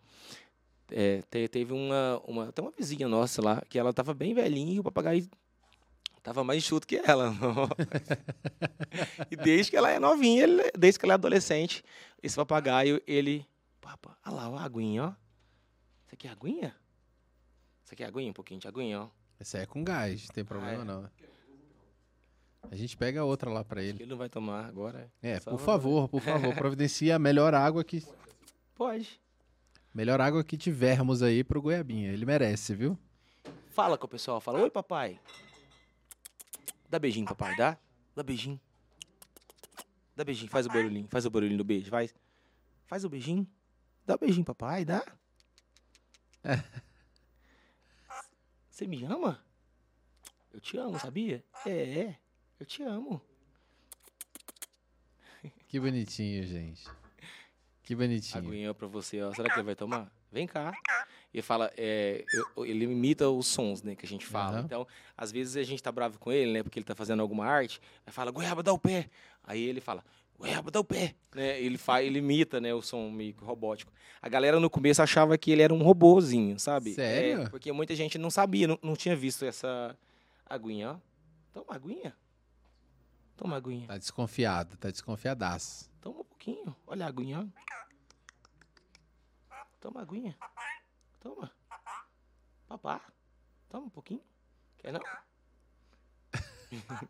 É, te- teve uma, uma, até uma vizinha nossa lá, que ela tava bem velhinha e o papagaio tava mais enxuto que ela. e desde que ela é novinha, ele- desde que ela é adolescente, esse papagaio, ele... Papa, olha lá, a aguinha, ó. Isso aqui é aguinha? Isso aqui é aguinha? Um pouquinho de aguinha, ó.
Esse aí é com gás, não tem problema
é.
não. A gente pega outra lá pra
Acho
ele.
ele não vai tomar agora.
É,
Só
por favor, por favor, providencia a melhor água que
Pode.
melhor água que tivermos aí pro Goiabinha. Ele merece, viu?
Fala com o pessoal, fala, oi papai. Dá beijinho, papai, dá? Dá beijinho. Dá beijinho, faz o barulhinho, faz o barulhinho do beijo, faz. Faz o beijinho. Dá beijinho, papai, dá? Você me ama? Eu te amo, sabia? É, eu te amo.
Que bonitinho, gente. Que bonitinho.
Aguinha pra você, ó. Será que ele vai tomar? Vem cá. Ele fala, é, eu- ele imita os sons, né, que a gente fala.
Aham.
Então, às vezes a gente tá bravo com ele, né, porque ele tá fazendo alguma arte. Aí fala, goiaba, dá o pé. Aí ele fala, goiaba, dá o pé. Né, ele, faz, ele imita, né, o som meio que robótico. A galera no começo achava que ele era um robozinho, sabe?
Sério?
É, porque muita gente não sabia, não, não tinha visto essa aguinha, ó. Toma aguinha. Toma aguinha.
Tá desconfiado, tá desconfiadaço.
Toma um pouquinho. Olha a aguinha, ó. Toma a aguinha. Toma. Papá. Toma um pouquinho. Quer não?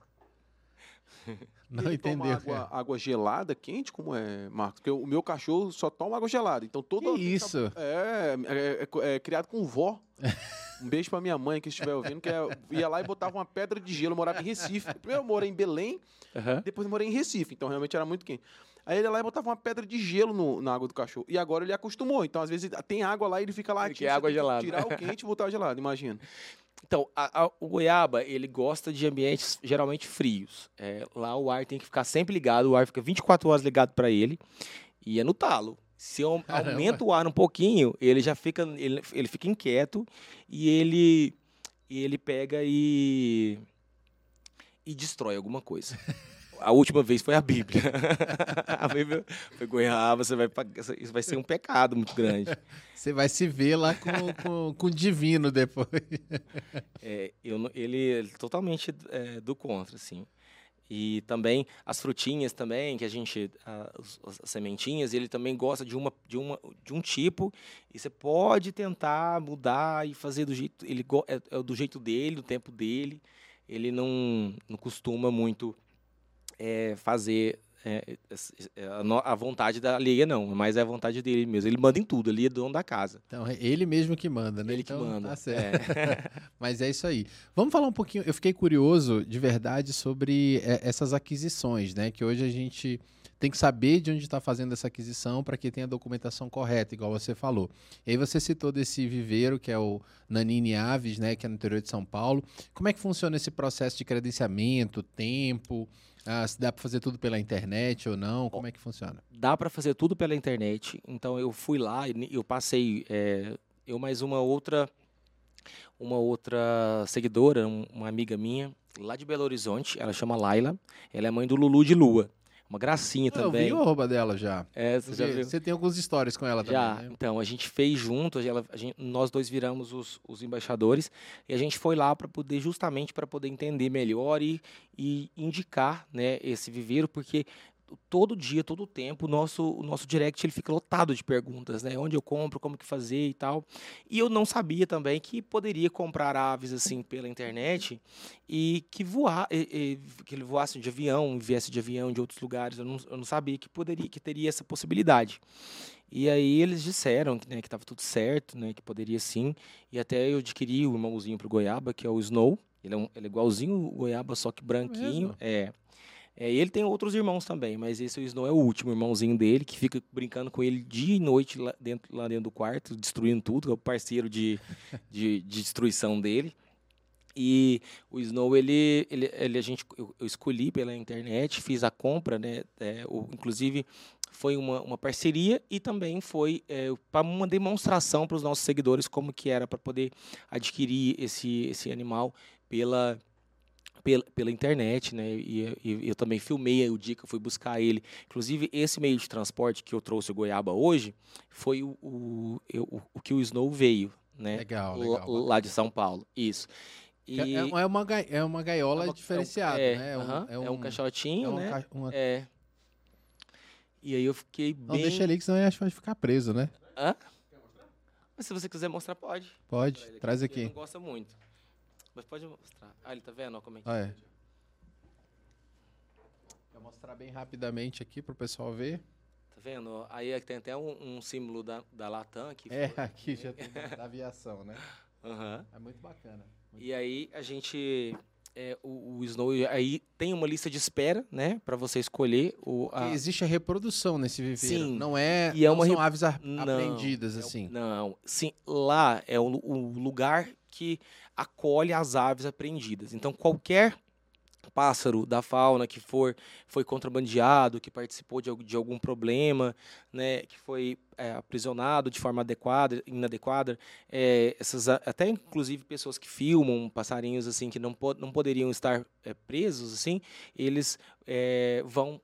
Não
Ele toma
entendeu.
Água,
cara.
água gelada, quente, como é, Marcos? Porque o meu cachorro só toma água gelada. Então todo.
Que isso?
É, é, é- é criado com vó. Um beijo pra minha mãe que estiver ouvindo, que é- ia lá e botava uma pedra de gelo, eu morava em Recife. Primeiro eu morei em Belém, depois eu morei em Recife, então realmente era muito quente. Aí ele ia lá e botava uma pedra de gelo no- na água do cachorro. E agora ele acostumou. Então, às vezes, tem água lá e ele fica lá.
Ele
tipo,
quer
você
água
que
gelada.
Tirar o quente e botar o gelado, imagina.
Então, a- a- o goiaba, ele gosta de ambientes geralmente frios. É, lá o ar tem que ficar sempre ligado, o ar fica 24 horas ligado para ele e é no talo. Se eu
Caramba.
aumenta o ar um pouquinho, ele já fica, ele, ele fica inquieto e ele, ele pega e, e destrói alguma coisa. A última vez foi a Bíblia. a Bíblia foi goiaba, você vai, isso vai ser um pecado muito grande.
Você vai se ver lá com, com, com o divino depois.
É, eu, ele é totalmente é, do contra, assim. E também as frutinhas também, que a gente, a- os- as, as sementinhas, ele também gosta de, uma, de, uma, de um tipo, e você pode tentar mudar e fazer do jeito, ele é, é do jeito dele, do tempo dele, ele não, não costuma muito é, fazer é, é, a vontade da alheia não, mas é a vontade dele mesmo. Ele manda em tudo, ele é dono da casa.
Então, é ele mesmo que manda, né?
Ele
então,
que manda.
Tá certo. É. mas é isso aí. Vamos falar um pouquinho, eu fiquei curioso de verdade sobre essas aquisições, né? Que hoje a gente tem que saber de onde está fazendo essa aquisição para que tenha a documentação correta, igual você falou. E aí você citou desse viveiro, que é o Nanini Aves, né, que é no interior de São Paulo. Como é que funciona esse processo de credenciamento, tempo? Ah, se dá para fazer tudo pela internet ou não? Como é que funciona?
Dá para fazer tudo pela internet. Então eu fui lá e eu passei é, eu mais uma outra uma outra seguidora, uma amiga minha lá de Belo Horizonte. Ela chama Laila. Ela é mãe do Lulu de Lua. Uma gracinha
eu
também.
Eu vi o arroba dela já.
É, você já viu?
Você tem algumas histórias com ela
já.
também,
né? Então, a gente fez junto, ela, a gente, nós dois viramos os, os embaixadores e a gente foi lá para poder, justamente para poder entender melhor e, e indicar né, esse viveiro, porque todo dia, todo o tempo, o nosso, o nosso direct ele fica lotado de perguntas, né? Onde eu compro, como que fazer e tal. E eu não sabia também que poderia comprar aves assim pela internet e que voar, e, e, que ele voasse de avião, viesse de avião de outros lugares. Eu não, eu não sabia que poderia, que teria essa possibilidade. E aí eles disseram né, que estava tudo certo, né, que poderia sim. E até eu adquiri o irmãozinho para o Goiaba, que é o Snow. Ele é, um, ele é igualzinho o Goiaba, só que branquinho. É. É, ele tem outros irmãos também, mas esse o Snow é o último irmãozinho dele, que fica brincando com ele dia e noite lá dentro, lá dentro do quarto, destruindo tudo, é o parceiro de, de, de destruição dele. E o Snow, ele, ele, ele a gente, eu, eu, escolhi pela internet, fiz a compra, né? É, o, inclusive, foi uma, uma parceria e também foi é, para uma demonstração para os nossos seguidores como que era para poder adquirir esse, esse animal pela pela, pela internet, né? E, e, eu também filmei o dia que eu fui buscar ele. Inclusive, esse meio de transporte que eu trouxe o Goiaba hoje foi o, o, o, o que o Snow veio, né?
Legal, legal. Lá,
de São Paulo. Isso.
E... É, é, uma, é uma gaiola é uma, diferenciada,
é,
né?
É um, uh -huh, é um, é um caixotinho,
é
né?
Uma...
É. E aí eu fiquei bem...
Não, deixa ali que senão acho que vai ficar preso, né?
Hã? Mas se você quiser mostrar, pode.
Pode, traz aqui. Ele
gosta muito. Mas pode mostrar. Ah, ele tá vendo? como é que
ah, é. Vou mostrar bem rapidamente aqui pro pessoal ver.
Tá vendo? Aí tem até um, um símbolo da, da Latam aqui.
É, aqui já tem da aviação, né?
Uhum.
É muito bacana. Muito
e aí a gente. É, o, o, Snow aí tem uma lista de espera, né, para você escolher o.
A... Existe a reprodução nesse viveiro.
Sim.
Não é.
E é
uma
são
aves apreendidas
é,
assim.
Não, sim. Lá é o, o lugar que acolhe as aves apreendidas. Então, qualquer pássaro da fauna que for foi contrabandeado, que participou de, de algum problema, né, que foi é, aprisionado de forma adequada, inadequada, é, essas até inclusive pessoas que filmam passarinhos assim que não, po não poderiam estar é, presos assim, eles é, vão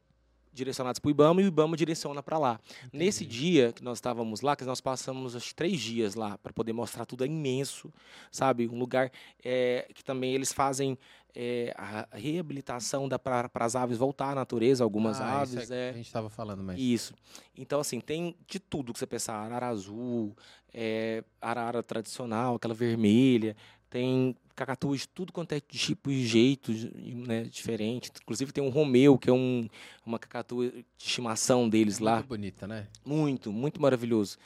direcionados para o IBAMA e o IBAMA direciona para lá. Entendi. Nesse dia que nós estávamos lá, que nós passamos acho, três dias lá para poder mostrar tudo, é imenso, sabe? Um lugar é, que também eles fazem é, a reabilitação para as aves voltar à natureza, algumas
ah,
aves.
É, a gente estava falando mais.
Isso. Então, assim, tem de tudo que você pensar. Arara azul, é, arara tradicional, aquela vermelha, tem cacatuas de tudo quanto é tipo e jeito né, diferente. Inclusive tem um Romeu, que é um, uma cacatua de estimação deles lá.
Muito bonita, né?
Muito, muito maravilhoso.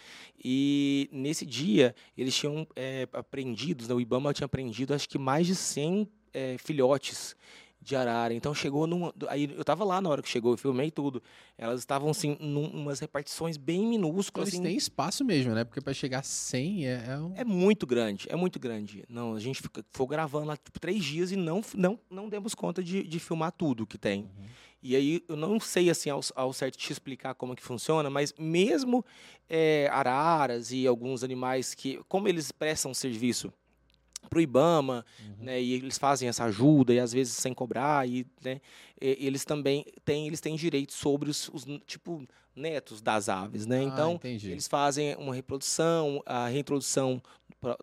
E nesse dia, eles tinham é, aprendido, né, o Ibama tinha aprendido acho que mais de 100 é, filhotes de arara. Então chegou numa. Aí eu tava lá na hora que chegou, eu filmei tudo. Elas estavam assim, num, umas repartições bem minúsculas.
Eles
assim,
têm espaço mesmo, né? Porque para chegar a 100 é. É, um...
é, muito grande, é muito grande. Não, a gente fica, ficou gravando lá tipo, três dias e não, não, não demos conta de, de filmar tudo que tem. Uhum. E aí eu não sei assim ao, ao, certo te explicar como que funciona, mas mesmo é, araras e alguns animais que, como eles prestam serviço para o IBAMA, uhum. né, e eles fazem essa ajuda, e às vezes sem cobrar, e, né, e, eles também têm, eles têm direitos sobre os, os tipo, netos das aves, né?
Ah,
então,
entendi.
eles fazem uma reprodução, a reintrodução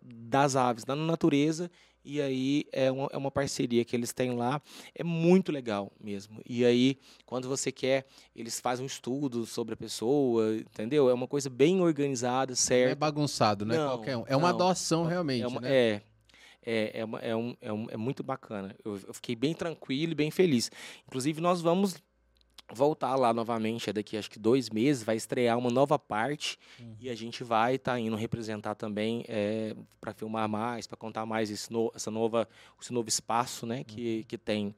das aves na natureza, e aí é uma, é uma parceria que eles têm lá, é muito legal mesmo. E aí, quando você quer, eles fazem um estudo sobre a pessoa, entendeu? É uma coisa bem organizada, certo? Não é
bagunçado, não, é qualquer um. É uma doação realmente,
é uma,
né?
É, é, é, uma, é, um, é, um, é muito bacana. Eu, eu, fiquei bem tranquilo e bem feliz. Inclusive, nós vamos voltar lá novamente. É daqui acho que dois meses, vai estrear uma nova parte
Uhum.
e a gente vai estar indo representar também é, para filmar mais, para contar mais esse no, essa nova, esse novo espaço né, que, que tem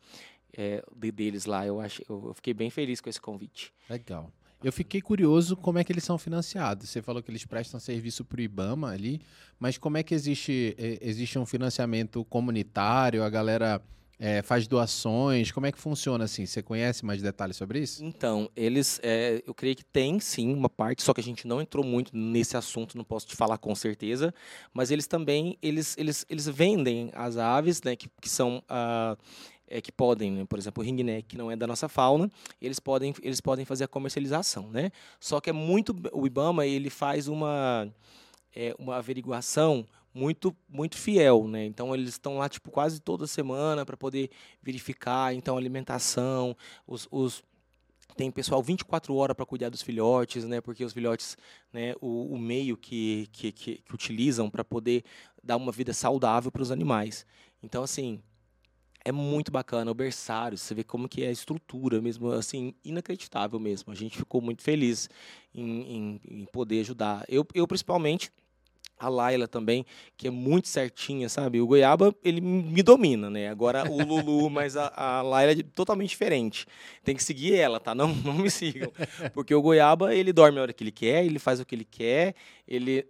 é, de- deles lá. Eu, acho, eu fiquei bem feliz com esse convite.
Legal. Eu fiquei curioso como é que eles são financiados. Você falou que eles prestam serviço para o IBAMA ali, mas como é que existe, existe um financiamento comunitário? A galera eh, faz doações? Como é que funciona assim? Você conhece mais detalhes sobre isso?
Então, eles, é, eu creio que tem sim uma parte, só que a gente não entrou muito nesse assunto, não posso te falar com certeza, mas eles também, eles, eles, eles vendem as aves, né, que, que são, ah, é, que podem, né, por exemplo, o ringneck, que não é da nossa fauna, eles podem, eles podem fazer a comercialização, né? Só que é muito, o IBAMA, ele faz uma, é, uma averiguação muito muito fiel, né? Então eles estão lá tipo quase toda semana para poder verificar, então alimentação, os, os tem pessoal 24 horas para cuidar dos filhotes, né? Porque os filhotes, né, o, o meio que, que, que, que utilizam para poder dar uma vida saudável para os animais. Então, assim, é muito bacana o berçário, você vê como que é a estrutura mesmo, assim, inacreditável mesmo. A gente ficou muito feliz em, em, em poder ajudar. Eu, eu, principalmente, a Laila também, que é muito certinha, sabe? O Goiaba, ele me domina, né? Agora o Lulu, mas a, a Laila é totalmente diferente. Tem que seguir ela, tá? Não, não me sigam. Porque o Goiaba, ele dorme a hora que ele quer, ele faz o que ele quer, ele,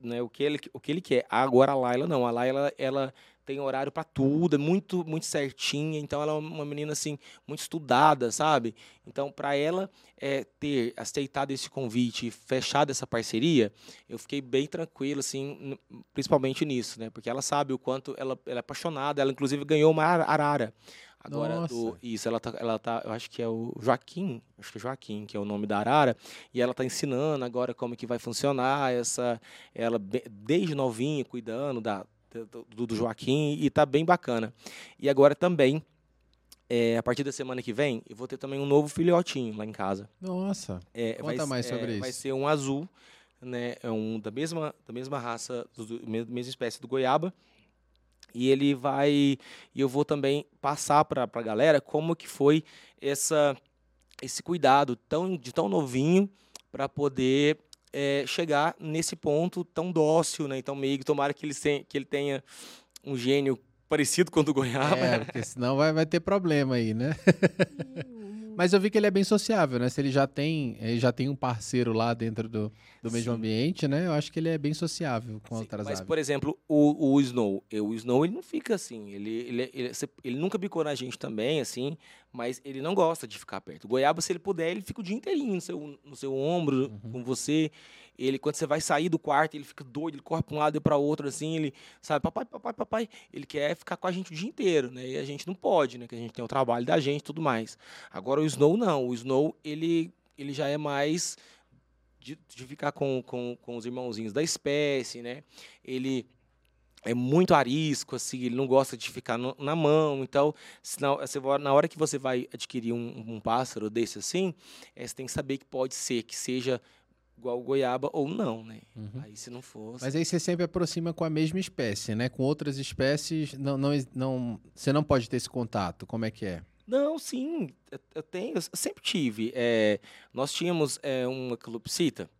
né, o, que ele, o que ele quer. Agora a Laila não, a Laila, ela tem horário para tudo, é muito, muito certinha. Então, ela é uma menina, assim, muito estudada, sabe? Então, para ela é, ter aceitado esse convite e fechado essa parceria, eu fiquei bem tranquilo, assim, principalmente nisso, né? Porque ela sabe o quanto ela, ela é apaixonada. Ela, inclusive, ganhou uma arara. Agora, do, isso, ela tá, ela tá, eu acho que é o Joaquim, acho que é Joaquim, que é o nome da arara, e ela tá ensinando agora como que vai funcionar essa, ela desde novinha, cuidando da, do, do Joaquim e tá bem bacana. E agora também, é, a partir da semana que vem, eu vou ter também um novo filhotinho lá em casa.
Nossa.
É,
Conta
vai,
mais sobre
é,
isso.
Vai ser um azul, né? É um da mesma, da mesma raça, do, do, mesma espécie do goiaba. E ele vai. E eu vou também passar para a galera como que foi essa, esse cuidado tão, de tão novinho para poder é, chegar nesse ponto tão dócil, né? Então, meio tomara que ele, tenha, que ele tenha um gênio parecido com o do Goiaba.
É, porque senão vai, vai ter problema aí, né? Mas eu vi que ele é bem sociável, né? Se ele já tem, ele já tem um parceiro lá dentro do, do mesmo
Sim.
ambiente, né? Eu acho que ele é bem sociável com
Sim,
outras
mas,
aves.
por exemplo, o, o Snow. O Snow, ele não fica assim. Ele, ele, ele, ele nunca bicou na gente também, assim, mas ele não gosta de ficar perto. O Goiaba, se ele puder, ele fica o dia inteirinho no seu, no seu ombro,
Uhum.
com você. Ele, quando você vai sair do quarto, ele fica doido, ele corre para um lado e para outro, assim, ele, sabe, papai, papai, papai. Ele quer ficar com a gente o dia inteiro, né? E a gente não pode, né? Que a gente tem o trabalho da gente e tudo mais. Agora, o Snow, não. O Snow, ele, ele já é mais de, de ficar com, com, com os irmãozinhos da espécie, né? Ele é muito arisco, assim, ele não gosta de ficar no- na mão. Então, na, na hora que você vai adquirir um, um pássaro desse assim, eh, você tem que saber que pode ser que seja igual goiaba ou não, né?
Uhum.
Aí, se não for...
Mas aí você sempre aproxima com a mesma espécie, né? Com outras espécies, não, não, não, você não pode ter esse contato. Como é que é?
Não, sim, eu- eu tenho, eu sempre tive. É, nós tínhamos é, uma calopsita,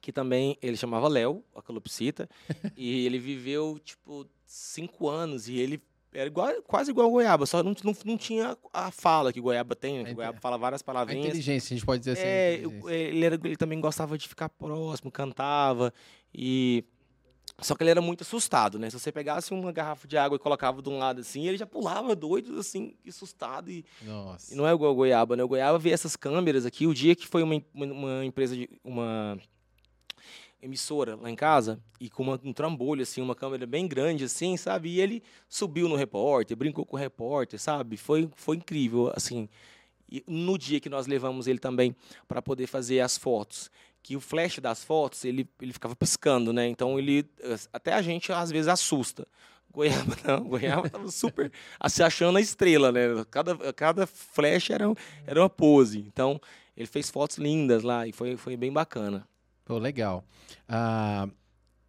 que também ele chamava Léo, a calopsita, e ele viveu tipo cinco anos e ele era igual, quase igual goiaba, só não, não, não tinha a fala que o goiaba tem, né? Que
A
o goiaba
inte-
fala várias
A
palavrinhas.
inteligência, a gente pode dizer assim. a
É, eu- ele, era- ele também gostava de ficar próximo, cantava e só que ele era muito assustado, né? Se você pegasse uma garrafa de água e colocava de um lado assim, ele já pulava doido assim, assustado e
Nossa.
e não é igual o Goiaba, né? O Goiaba vê essas câmeras aqui. O dia que foi uma, uma empresa de. uma emissora lá em casa, e com uma- um trambolho, assim, uma câmera bem grande, assim, sabe? E ele subiu no repórter, brincou com o repórter, sabe? Foi, foi incrível, assim. E no dia que nós levamos ele também para poder fazer as fotos, que o flash das fotos, ele, ele ficava piscando, né? Então ele. Até a gente às vezes assusta. Goiaba não, Goiaba tava super se achando a estrela, né? Cada, cada flash era, era uma pose. Então, ele fez fotos lindas lá e foi, foi bem bacana.
Pô, legal. Ah,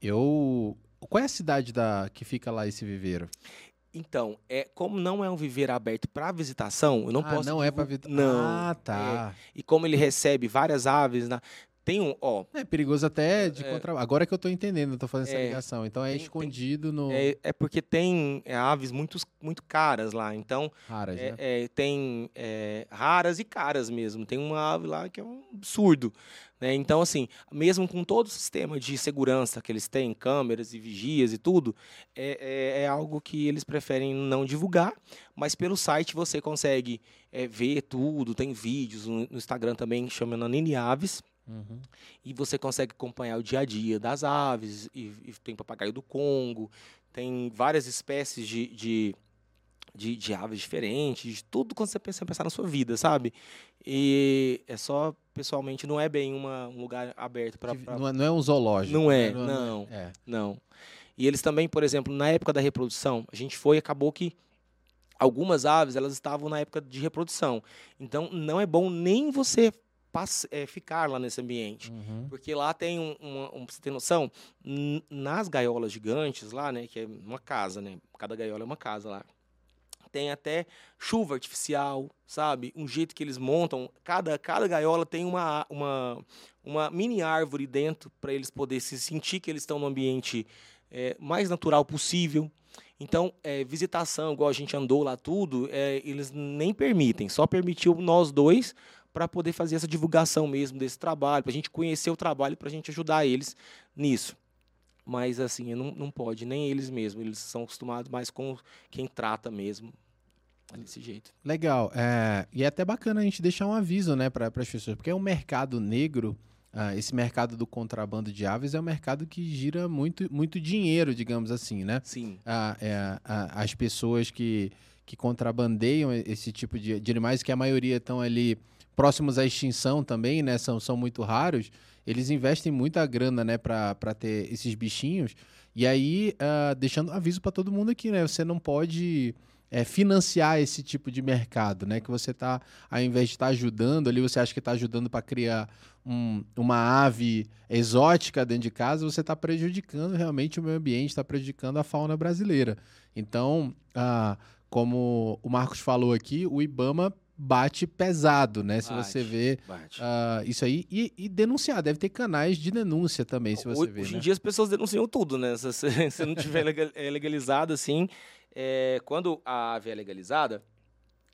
eu. Qual é a cidade da que fica lá esse viveiro?
Então, é como não é um viveiro aberto para visitação, eu não
ah,
posso.
não é para visitação.
Não.
Ah, tá.
É. E como ele recebe várias aves, na... tem um, ó.
É perigoso até de
É.
contra... Agora que eu tô entendendo, eu tô fazendo essa
É.
ligação. Então é
Tem- tem-
escondido no
É, é porque tem é, aves muito, muito caras lá. Então,
raras,
é,
né?
tem raras e caras mesmo. Tem uma ave lá que é um absurdo. Né? Então, assim, mesmo com todo o sistema de segurança que eles têm, câmeras e vigias e tudo, é, é- é algo que eles preferem não divulgar, mas pelo site você consegue é, ver tudo, tem vídeos no, no Instagram também, chama Nanini Aves,
Uhum.
e você consegue acompanhar o dia a dia das aves, e, e tem papagaio do Congo, tem várias espécies de, de, de, de aves diferentes, de tudo quando você pensa pensar na sua vida, sabe? E é só, pessoalmente, não é bem uma, um lugar aberto para.
Que Não, é, não é um zoológico.
Não é,
né?
não.
É.
Não. E eles também, por exemplo, na época da reprodução, a gente foi e acabou que algumas aves elas estavam na época de reprodução. Então, não é bom nem você eh, ficar lá nesse ambiente.
Uhum.
Porque lá tem um, uma, um- você ter noção, nas gaiolas gigantes lá, né, que é uma casa, né, cada gaiola é uma casa lá. Tem até chuva artificial, sabe? Um jeito que eles montam, cada, cada gaiola tem uma, uma, uma mini árvore dentro para eles poderem se sentir que eles estão no ambiente eh, mais natural possível. Então, eh, visitação, igual a gente andou lá tudo, eh, eles nem permitem, só permitiu nós dois para poder fazer essa divulgação mesmo desse trabalho, para a gente conhecer o trabalho, para a gente ajudar eles nisso. Mas assim, não, não pode, nem eles mesmos. Eles são acostumados mais com quem trata mesmo. Desse jeito.
Legal. É, e é até bacana a gente deixar um aviso, né, para as pessoas, porque é um mercado negro. ah, esse mercado do contrabando de aves é um mercado que gira muito, muito dinheiro, digamos assim, né?
Sim.
Ah, é, a- as pessoas que, que contrabandeiam esse tipo de, de animais, que a maioria estão ali próximos à extinção também, né? São, são muito raros. Eles investem muita grana, né, para ter esses bichinhos. E aí, ah, deixando aviso para todo mundo aqui, né? Você não pode é, financiar esse tipo de mercado, né? Que você tá, ao invés de estar ajudando ali, você acha que está ajudando para criar um- uma ave exótica dentro de casa, você está prejudicando realmente o meio ambiente, está prejudicando a fauna brasileira. Então, ah, como o Marcos falou aqui, o IBAMA bate pesado, né? Se você vê ah, isso aí e, e denunciar, deve ter canais de denúncia também, se você
Hoje,
vê,
hoje
né?
em dia as pessoas denunciam tudo, né? Se, se- se não tiver eh, legalizado assim, é, quando a ave é legalizada,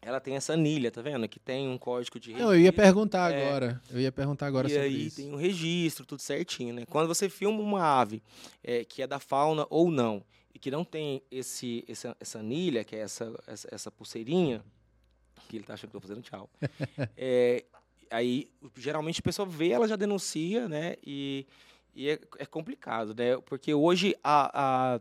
ela tem essa anilha, tá vendo? Que tem um código de
Não, eu ia
registro.
perguntar
É.
agora. Eu ia perguntar agora
e
sobre
aí
isso.
tem um registro, tudo certinho, né? Quando você filma uma ave é, que é da fauna ou não, e que não tem esse, essa, essa anilha, que é essa, essa, essa pulseirinha, que ele tá achando que eu tô fazendo tchau. é, aí, geralmente, a pessoa vê, ela já denuncia, né? E, e é, é complicado, né? Porque hoje a, a-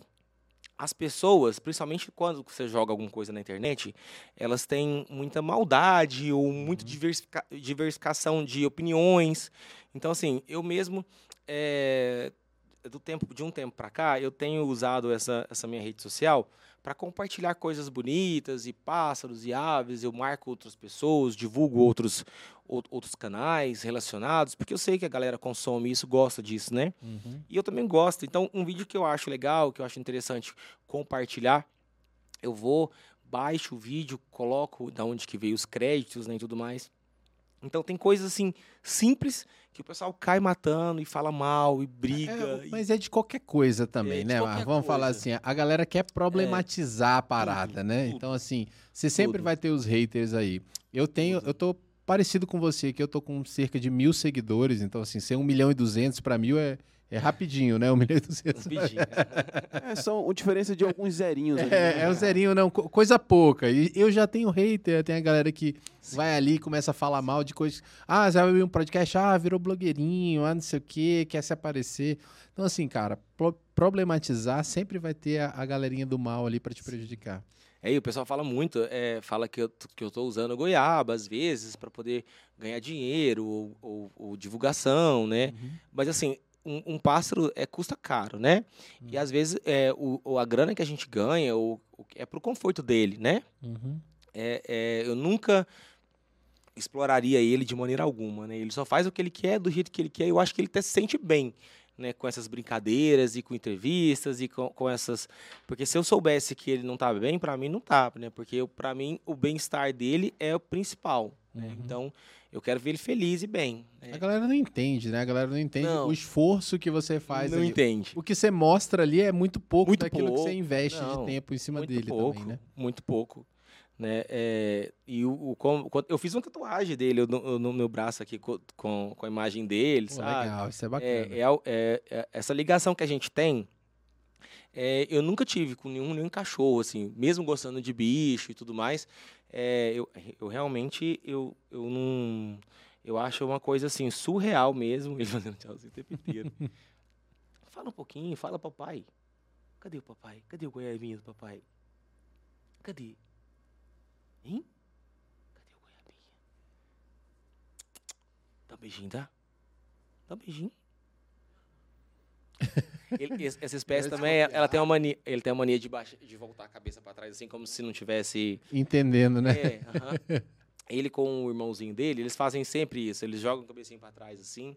as pessoas, principalmente quando você joga alguma coisa na internet, elas têm muita maldade ou muito diversifica- diversificação de opiniões. Então, assim, eu mesmo, é, do tempo, de um tempo para cá, eu tenho usado essa, essa minha rede social para compartilhar coisas bonitas e pássaros e aves. Eu marco outras pessoas, divulgo outros, ou- outros canais relacionados, porque eu sei que a galera consome isso, gosta disso, né?
Uhum.
E eu também gosto. Então, um vídeo que eu acho legal, que eu acho interessante compartilhar, eu vou, baixo o vídeo, coloco da onde que veio os créditos né, e tudo mais. Então, tem coisas assim, simples, que o pessoal cai matando e fala mal e briga.
É,
e-
mas é de qualquer coisa também,
É,
né? Vamos falar
coisa.
assim, a galera quer problematizar a parada,
tudo,
né?
tudo.
Então, assim, você sempre
Tudo.
vai ter os haters aí. Eu tenho, eu tô parecido com você, que eu tô com cerca de mil seguidores, então, assim, ser um milhão e duzentos pra mil é, é rapidinho, né? Um milhão e duzentos.
Rapidinho.
É, a diferença de alguns zerinhos ali.
É,
né?
é o zerinho, não, co- coisa pouca. E eu já tenho hater, tem a galera que vai ali e começa a falar mal de coisas. Ah, já ouviu um podcast, ah, virou blogueirinho, ah, não sei o quê, quer se aparecer. Então, assim, cara, pro- problematizar sempre vai ter a, a galerinha do mal ali pra te prejudicar.
Aí o pessoal fala muito, é, fala que eu, que eu tô usando goiaba às vezes para poder ganhar dinheiro ou, ou- ou divulgação, né? Mas assim, um, um pássaro é, custa caro, né? E às vezes é, o, a grana que a gente ganha o, o- é pro conforto dele, né?
Uhum.
É, é, eu nunca exploraria ele de maneira alguma, né? Ele só faz o que ele quer, do jeito que ele quer, eu acho que ele até se sente bem né, com essas brincadeiras e com entrevistas e com, com essas. Porque se eu soubesse que ele não estava bem, para mim não estava, né? Porque para mim o bem-estar dele é o principal. Né?
Uhum.
Então eu quero ver ele feliz e bem. né?
A galera não entende, né? A galera não entende
Não.
o esforço que você faz
não
ali.
entende.
O que você mostra ali é muito pouco
Muito
daquilo que
pouco.
você investe
Não,
de tempo em cima
muito
dele
pouco,
também, né?
Muito pouco. Né? É, e o, o- eu fiz uma tatuagem dele no, no meu braço aqui com, com, a imagem dele,
Pô,
sabe?
legal, isso é bacana.
É, é, al- é- é- essa ligação que a gente tem, é, eu nunca tive com nenhum, nenhum cachorro, assim, mesmo gostando de bicho e tudo mais. é, eu, eu realmente eu, eu não. Eu acho uma coisa assim, surreal mesmo, ele fazendo tchauzinho o tempo inteiro. fala um pouquinho, fala papai. Cadê o papai? Cadê o goiabinho do papai? Cadê? Hein? Cadê o goiabinha? Dá um beijinho, tá? Dá um beijinho. Ele- essa espécie
Ele
também, ela tem uma mania, ele tem uma mania de, baixar, de voltar a cabeça para trás, assim, como se não tivesse.
Entendendo, né?
É, aham. Ele com o irmãozinho dele, eles fazem sempre isso. Eles jogam a cabecinha para trás, assim,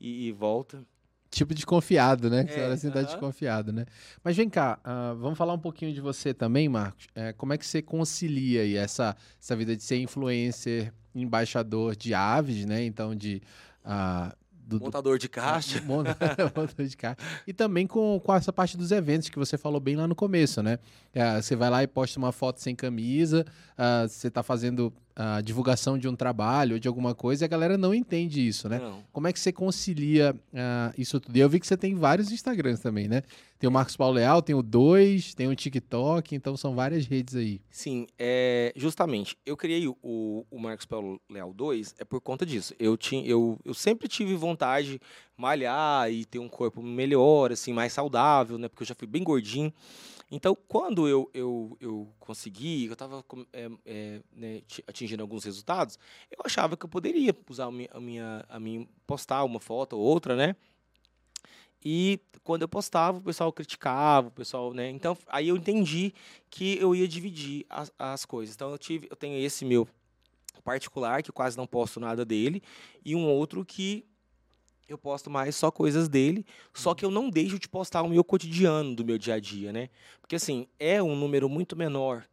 e, e volta.
Tipo desconfiado, né? Que
É,
você assim, tá
aham.
desconfiado, né? Mas vem cá, ah, vamos falar um pouquinho de você também, Marcos. É, como é que você concilia aí essa, essa vida de ser influencer, embaixador de aves, né? Então, de... ah, do, do-
Montador de caixa.
Mon- montador de carro. E também com, com essa parte dos eventos que você falou bem lá no começo, né? É, você vai lá e posta uma foto sem camisa, ah, você tá fazendo a divulgação de um trabalho ou de alguma coisa e a galera não entende isso, né?
Não.
Como é que você concilia ah, isso tudo? E eu vi que você tem vários Instagrams também, né? Tem o Marcos Paulo Leal, tem o 2, tem o TikTok, então são várias redes aí.
Sim, é, justamente. Eu criei o, o, Marcos Paulo Leal 2 é por conta disso. Eu, tinha, eu, eu sempre tive vontade de malhar e ter um corpo melhor, assim, mais saudável, né? Porque eu já fui bem gordinho. Então, quando eu, eu, eu consegui, eu estava atingindo alguns resultados, eu achava que eu poderia usar a minha, a minha postar uma foto ou outra, né? E quando eu postava, o pessoal criticava, o pessoal, né? Então, aí eu entendi que eu ia dividir as, as coisas. Então, eu tive, eu tenho esse meu particular, que quase não posto nada dele, e um outro que eu posto mais só coisas dele, só que eu não deixo de postar o meu cotidiano do meu dia a dia, né? Porque, assim, é um número muito menor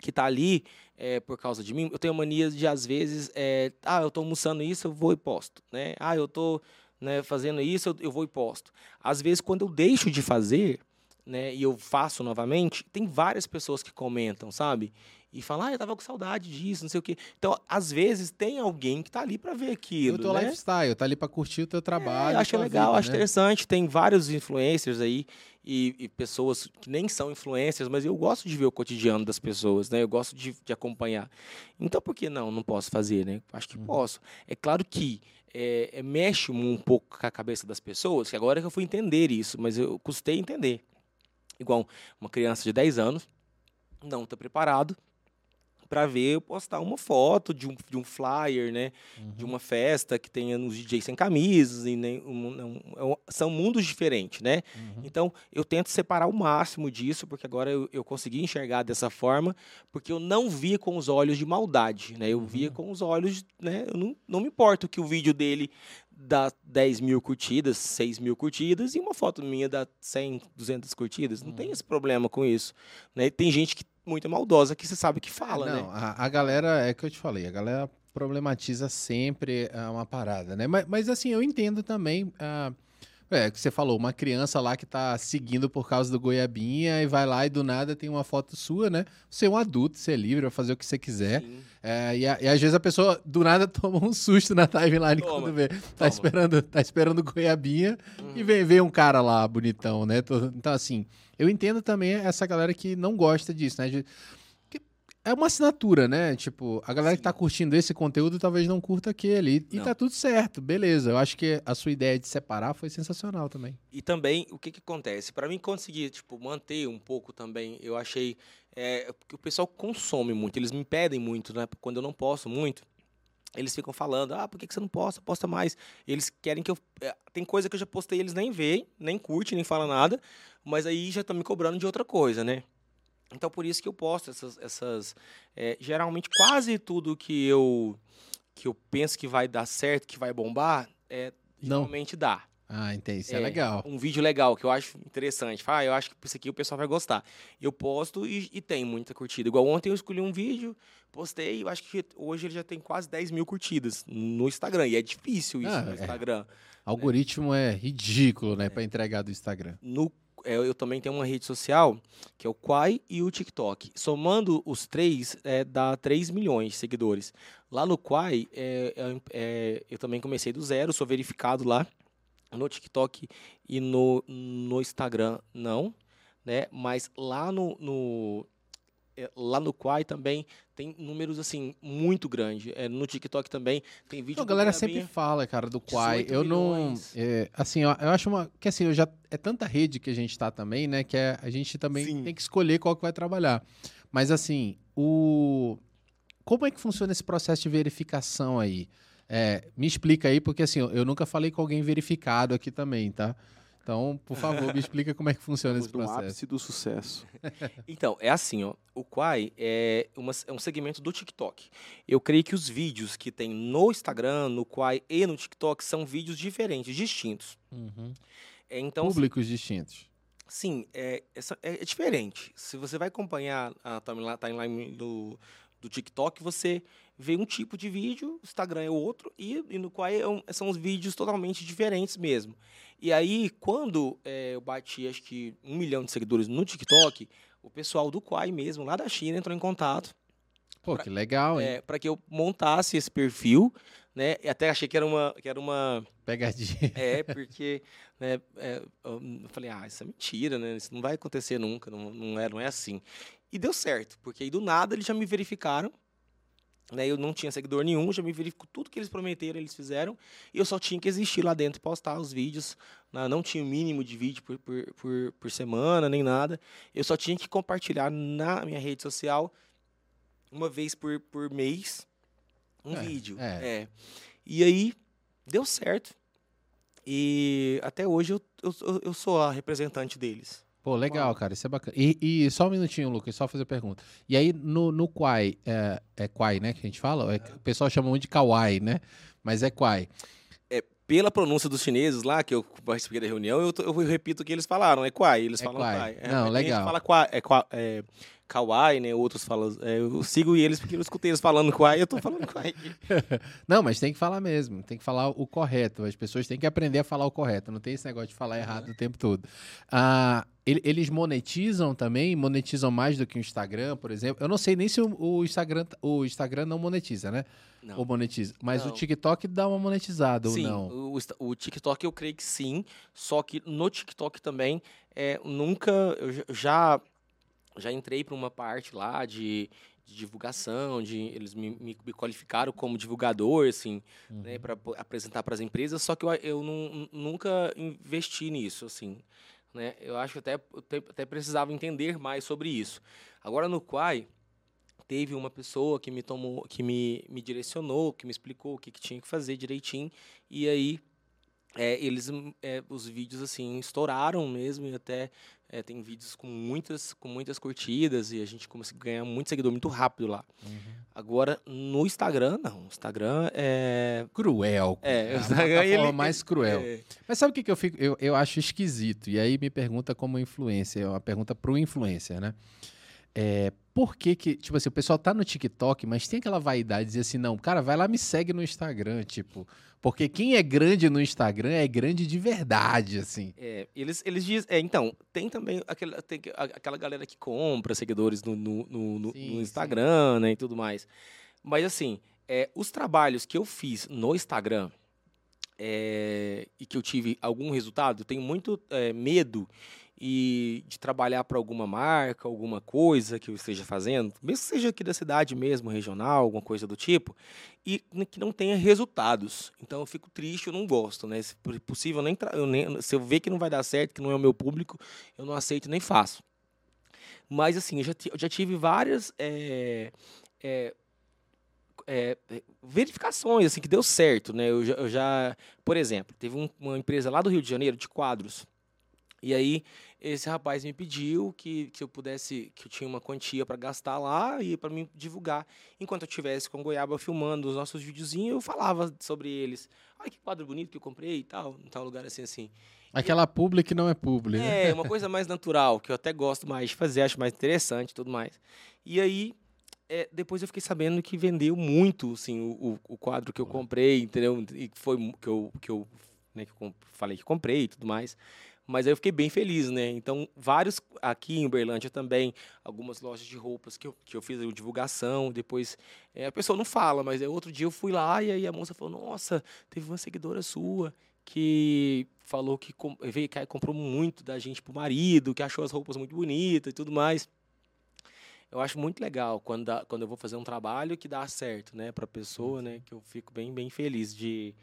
que tá ali é, por causa de mim. Eu tenho mania de, às vezes, é, ah, eu tô almoçando isso, eu vou e posto, né? Ah, eu tô né, fazendo isso, eu, eu vou e posto. Às vezes, quando eu deixo de fazer, né, e eu faço novamente, tem várias pessoas que comentam, sabe? E falam, ah, eu tava com saudade disso, não sei o quê. Então, às vezes, tem alguém que tá ali para ver
E
aquilo,
o teu
né?
lifestyle, tá ali pra curtir o teu
É,
trabalho.
eu acho legal,
vida,
acho
né?
interessante. Tem vários influencers aí e, e pessoas que nem são influencers, mas eu gosto de ver o cotidiano das pessoas, né? Eu gosto de, de acompanhar. Então, por que não? Não posso fazer, né? Acho que
Uhum.
posso. É claro que é, é, mexe um pouco com a cabeça das pessoas, que agora que eu fui entender isso, mas eu custei entender. Igual uma criança de 10 anos não está preparado para ver eu postar uma foto de um, de um flyer, né? de
Uhum.
uma festa que tenha uns DJs sem camisas e nem um- é um- são mundos diferentes, né?
Uhum.
Então eu tento separar o máximo disso porque agora eu, eu consegui enxergar dessa forma porque eu não via com os olhos de maldade, né? Eu via
Uhum.
com os olhos, né? Eu não, não me importo que o vídeo dele dá 10 mil curtidas, 6 mil curtidas e uma foto minha dá 100, 200 curtidas. Não
Uhum.
tem esse problema com isso, né? Tem gente que muito maldosa que você sabe que fala,
É, não,
né?
a, a galera, é que eu te falei, a galera problematiza sempre ah, uma parada, né? Mas, mas, assim, eu entendo também. ah, é, que você falou, uma criança lá que tá seguindo por causa do Goiabinha e vai lá e do nada tem uma foto sua, né? Você é um adulto, você é livre, vai fazer o que você quiser. É, e, a- e às vezes a pessoa do nada toma um susto na timeline
Toma,
quando vê. Tá
toma.
esperando, tá esperando Goiabinha e
Uhum.
vem, vem um cara lá bonitão, né? Então, assim, eu entendo também essa galera que não gosta disso, né? De- que é uma assinatura, né? Tipo, a galera que
Sim.
tá curtindo esse conteúdo talvez não curta aquele. E, e
Não.
tá tudo certo, beleza. Eu acho que a sua ideia de separar foi sensacional também.
E também, o que que acontece? Para mim conseguir, tipo, manter um pouco também, eu achei é, que o pessoal consome muito, eles me pedem muito, né? Quando eu não posto muito, eles ficam falando, ah, por que, que você não posta? Posta mais. Eles querem que eu... é, tem coisa que eu já postei, eles nem veem, nem curtem, nem falam nada, mas aí já estão me cobrando de outra coisa, né? Então, por isso que eu posto essas... essas é, geralmente, quase tudo que eu, que eu penso que vai dar certo, que vai bombar, é,
Não.
geralmente dá.
Ah, entendi. Isso é, legal.
Um vídeo legal que eu acho interessante. Fala, ah, eu acho que isso aqui o pessoal vai gostar. Eu posto e, e tem muita curtida. Igual ontem eu escolhi um vídeo, postei, eu acho que hoje ele já tem quase 10 mil curtidas no Instagram. E é difícil isso ah, no é. Instagram. É.
Algoritmo é ridículo, né, é. para entregar do Instagram.
No é, eu também tenho uma rede social, que é o Quai e o TikTok. Somando os três, é, dá 3 milhões de seguidores. Lá no Quai, é, é, é, eu também comecei do zero, sou verificado lá. No TikTok e no, no Instagram, não. Né? Mas lá no, no é, lá no Quai também tem números assim muito grandes. É, no TikTok também tem vídeo.
a galera sempre fala, cara, do Quai. Eu não, é, assim, eu, eu, acho uma que assim, eu já é tanta rede que a gente tá também, né, que é, a gente também Sim. tem que escolher qual que vai trabalhar. Mas assim, o como é que funciona esse processo de verificação aí? É, me explica aí, porque assim, eu nunca falei com alguém verificado aqui também, tá? Então, por favor, me explica como é que funciona esse processo.
No ápice do sucesso.
então, é assim, ó. O Quai é, uma, é um segmento do TikTok. Eu creio que os vídeos que tem no Instagram, no Quai e no TikTok são vídeos diferentes, distintos.
Uhum. É, então, Públicos
se,
distintos.
Sim, é, é, é, diferente. Se você vai acompanhar a timeline do, do TikTok, você vê um tipo de vídeo, o Instagram é outro, e, e no qual é um, são os vídeos totalmente diferentes mesmo. E aí, quando é, eu bati, acho que um milhão de seguidores no TikTok, o pessoal do Quai mesmo, lá da China, entrou em contato.
Pô, pra, que legal, hein? É,
para que eu montasse esse perfil, né? E até achei que era uma... Que era uma
Pegadinha.
É, porque né, é, eu falei, ah, isso é mentira, né? Isso não vai acontecer nunca, não, não, é, não é assim. E deu certo, porque aí do nada eles já me verificaram, né, eu não tinha seguidor nenhum, já me verificou tudo que eles prometeram, eles fizeram. E eu só tinha que existir lá dentro e postar os vídeos. Né, não tinha o mínimo de vídeo por, por, por, por, semana, nem nada. Eu só tinha que compartilhar na minha rede social uma vez por, por mês um é, vídeo. É. é. E aí deu certo. E até hoje eu, eu, eu sou a representante deles.
Pô, legal, cara, isso é bacana. E, e, só um minutinho, Lucas, só fazer pergunta. E aí, no, no Quai, é, é Quai, né, que a gente fala? É, o pessoal chama muito de Kawaii, né? Mas é Quai.
É, pela pronúncia dos chineses lá, que eu participei da reunião, eu, eu repito o que eles falaram, é Quai, eles é falam Quai.
É, Não, legal.
fala Quai, é, é, Kawaii, né? Outros falam. É, eu sigo eles porque eu escutei eles falando Kawaii, eu tô falando Kawaii.
não, mas tem que falar mesmo, tem que falar o correto. As pessoas têm que aprender a falar o correto. Não tem esse negócio de falar errado o tempo todo. Ah, eles monetizam também, monetizam mais do que o Instagram, por exemplo. Eu não sei nem se o, Instagram, o Instagram não monetiza, né? Não. Ou monetiza. Mas não. o TikTok dá uma monetizada
sim,
ou não?
O, o TikTok eu creio que sim. Só que no TikTok também, é, nunca. Eu já já entrei para uma parte lá de, de, divulgação, de eles me, me, me, qualificaram como divulgador, assim, né, uhum. né, para apresentar para as empresas. Só que eu, eu não, nunca investi nisso, assim, né? Eu acho que até até precisava entender mais sobre isso. Agora no Quai teve uma pessoa que me tomou, que me, me direcionou, que me explicou o que, que tinha que fazer direitinho e aí é, eles é, os vídeos assim estouraram mesmo e até é, tem vídeos com muitas, com muitas curtidas e a gente consegue ganhar muito seguidor muito rápido lá. Uhum. Agora, no Instagram, não. O Instagram é.
Cruel.
É,
o Instagram é ele... mais cruel. É. Mas sabe o que, que eu, fico, eu, eu acho esquisito? E aí me pergunta como influencer, é uma pergunta pro influencer, né? É, por que que, tipo assim, o pessoal tá no TikTok, mas tem aquela vaidade de dizer assim, não, cara, vai lá me segue no Instagram, tipo, porque quem é grande no Instagram é grande de verdade, assim.
É, eles, eles dizem, é, então, tem também aquela, tem aquela galera que compra seguidores no, no, no, sim, no Instagram, sim. né, e tudo mais. Mas, assim, é, os trabalhos que eu fiz no Instagram, é, e que eu tive algum resultado, eu tenho muito é, medo e de trabalhar para alguma marca, alguma coisa que eu esteja fazendo, mesmo que seja aqui da cidade mesmo, regional, alguma coisa do tipo, e que não tenha resultados. Então eu fico triste, eu não gosto, né? Se possível, nem, eu nem se eu ver que não vai dar certo, que não é o meu público, eu não aceito nem faço. Mas assim, eu já, eu já tive várias é, é, é, verificações assim que deu certo, né? Eu já, eu já por exemplo, teve um, uma empresa lá do Rio de Janeiro de quadros E aí, esse rapaz me pediu que, que eu pudesse, que eu tinha uma quantia para gastar lá e para me divulgar. Enquanto eu estivesse com Goiaba filmando os nossos videozinhos, eu falava sobre eles. Ai, que quadro bonito que eu comprei e tal, em tal lugar assim, assim.
Aquela publi que não é publi,
né? É, uma coisa mais natural, que eu até gosto mais de fazer, acho mais interessante e tudo mais. E aí, é, depois eu fiquei sabendo que vendeu muito, assim, o, o quadro que eu comprei, entendeu? E foi que eu, que eu, né, que eu falei que comprei e tudo mais. Mas aí eu fiquei bem feliz, né? Então, vários aqui em Uberlândia também, algumas lojas de roupas que eu, que eu fiz a divulgação, depois é, a pessoa não fala, mas é, outro dia eu fui lá e aí a moça falou: Nossa, teve uma seguidora sua que falou que veio que comprou muito da gente pro marido, que achou as roupas muito bonitas e tudo mais. Eu acho muito legal quando, dá, quando eu vou fazer um trabalho que dá certo, né, para a pessoa, né, que eu fico bem, bem feliz de,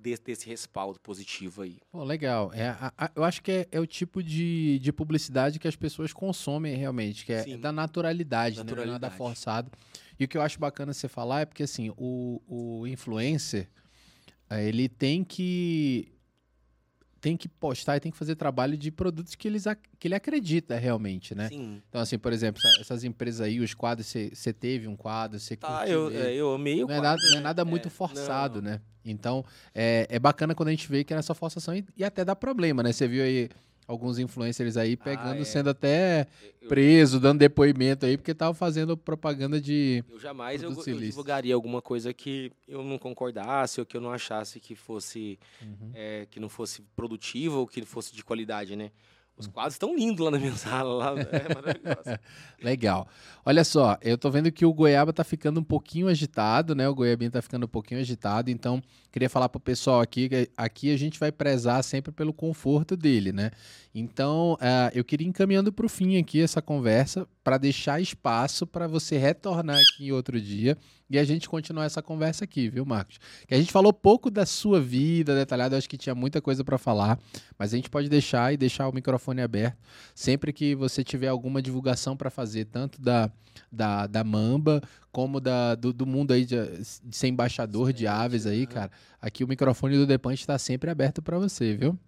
desse, desse respaldo positivo aí.
Pô, legal. É, a, a, eu acho que é, é, o tipo de, de publicidade que as pessoas consomem realmente, que é, da naturalidade, naturalidade. Né? Não é nada forçado. E o que eu acho bacana você falar é porque, assim, o, o influencer, é, ele tem que tem que postar e tem que fazer trabalho de produtos que, eles, que ele acredita realmente, né? Sim. Então, assim, por exemplo, essas empresas aí, os quadros, você teve um quadro, você
tá, eu, é, eu amei o
não
quadro.
É nada, não é nada muito é, forçado, não. né? Então, é, é bacana quando a gente vê que é nessa forçação e, e até dá problema, né? Você viu aí alguns influencers aí pegando, ah, é. sendo até eu, preso, dando depoimento aí, porque estavam fazendo propaganda de.
Eu jamais eu, eu, divulgaria alguma coisa que eu não concordasse ou que eu não achasse que fosse uhum. é, que não fosse produtivo ou que fosse de qualidade, né? Os quadros estão lindos lá na minha sala, lá, é maravilhoso.
Legal. Olha só, eu tô vendo que o goiaba tá ficando um pouquinho agitado, né? O goiabinho tá ficando um pouquinho agitado, então queria falar pro pessoal aqui que aqui a gente vai prezar sempre pelo conforto dele, né? Então, uh, eu queria ir encaminhando para o fim aqui essa conversa para deixar espaço para você retornar aqui outro dia e a gente continuar essa conversa aqui, viu, Marcos? Que a gente falou pouco da sua vida detalhada, acho que tinha muita coisa para falar, mas a gente pode deixar e deixar o microfone aberto sempre que você tiver alguma divulgação para fazer, tanto da, da, da Mamba como da, do, do mundo aí de, de ser embaixador Sim, de aves aí, cara. Aqui o microfone do Depante está sempre aberto para você, viu?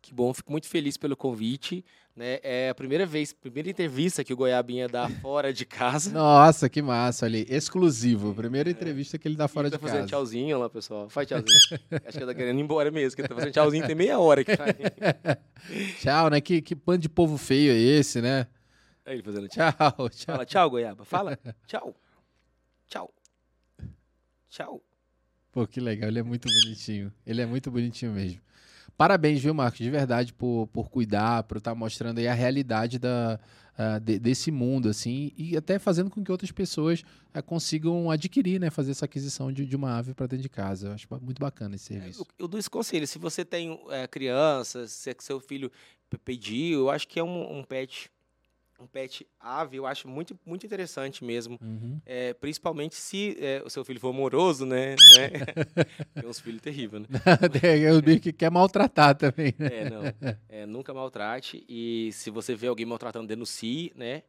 Que bom, fico muito feliz pelo convite. Né? É a primeira vez, primeira entrevista que o Goiabinha dá fora de casa.
Nossa, que massa ali. Exclusivo. Primeira entrevista que ele dá fora
ele
tá de casa. Tá
fazendo tchauzinho lá, pessoal. Faz tchauzinho. Acho que ele tá querendo ir embora mesmo, que ele tá fazendo tchauzinho tem meia hora que tá
Tchau, né? Que, que pano de povo feio é esse, né?
É ele fazendo tchau. Tchau, tchau. Fala tchau, Goiaba. Fala tchau. Tchau. Tchau.
Pô, que legal. Ele é muito bonitinho. Ele é muito bonitinho mesmo. Parabéns, viu, Marcos, de verdade, por, por cuidar, por estar tá mostrando aí a realidade da, uh, de, desse mundo, assim, e até fazendo com que outras pessoas uh, consigam adquirir, né, fazer essa aquisição de, de uma ave para dentro de casa. Eu acho muito bacana esse é, serviço.
eu, eu dou esse conselho, se você tem é, crianças, se é seu filho pediu, eu acho que é um, um pet um pet ave, eu acho muito, muito interessante mesmo. Uhum. É, principalmente se é, o seu filho for amoroso, né? né? Tem uns filhos terríveis, né?
Tem os bichos que quer maltratar também, né?
É, não. É, nunca maltrate. E se você vê alguém maltratando, denuncie, né?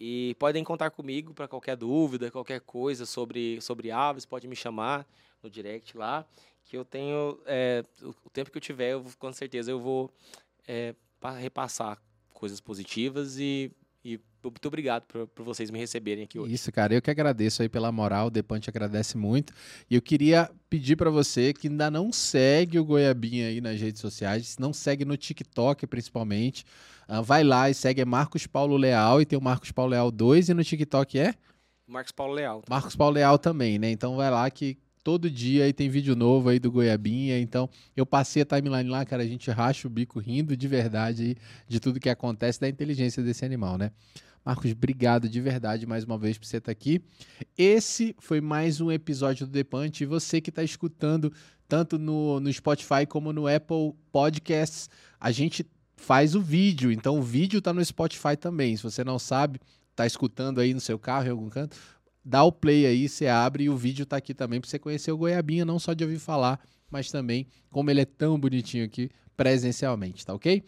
E podem contar comigo para qualquer dúvida, qualquer coisa sobre, sobre aves, pode me chamar no direct lá, que eu tenho, é, o tempo que eu tiver, eu, com certeza eu vou é, repassar coisas positivas e, e muito obrigado por, por, vocês me receberem aqui hoje.
Isso, cara, eu que agradeço aí pela moral, o Depante agradece muito. E eu queria pedir para você que ainda não segue o Goiabinha aí nas redes sociais, não segue no TikTok principalmente, uh, vai lá e segue é Marcos Paulo Leal e tem o Marcos Paulo Leal 2 e no TikTok é?
Marcos Paulo Leal.
Marcos Paulo Leal também, né? Então vai lá que todo dia aí tem vídeo novo aí do Goiabinha. Então, eu passei a timeline lá, cara, a gente racha o bico rindo de verdade aí, de tudo que acontece da inteligência desse animal, né? Marcos, obrigado de verdade mais uma vez por você estar aqui. Esse foi mais um episódio do Depante. E você que está escutando tanto no, no Spotify como no Apple Podcasts, a gente faz o vídeo. Então, o vídeo está no Spotify também. Se você não sabe, está escutando aí no seu carro em algum canto, dá o play aí, você abre e o vídeo tá aqui também para você conhecer o Goiabinha, não só de ouvir falar, mas também como ele é tão bonitinho aqui presencialmente, tá ok?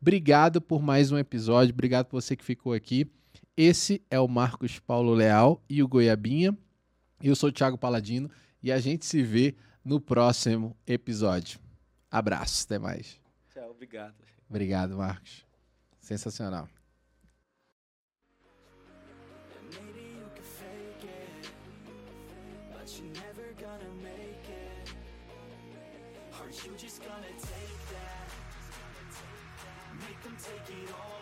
Obrigado por mais um episódio, obrigado por você que ficou aqui. Esse é o Marcos Paulo Leal e o Goiabinha. Eu sou o Thiago Paladino e a gente se vê no próximo episódio. Abraço, até mais.
Tchau, obrigado.
Obrigado, Marcos. Sensacional.
But you're never gonna make it. Are you just gonna take that? Make them take it all.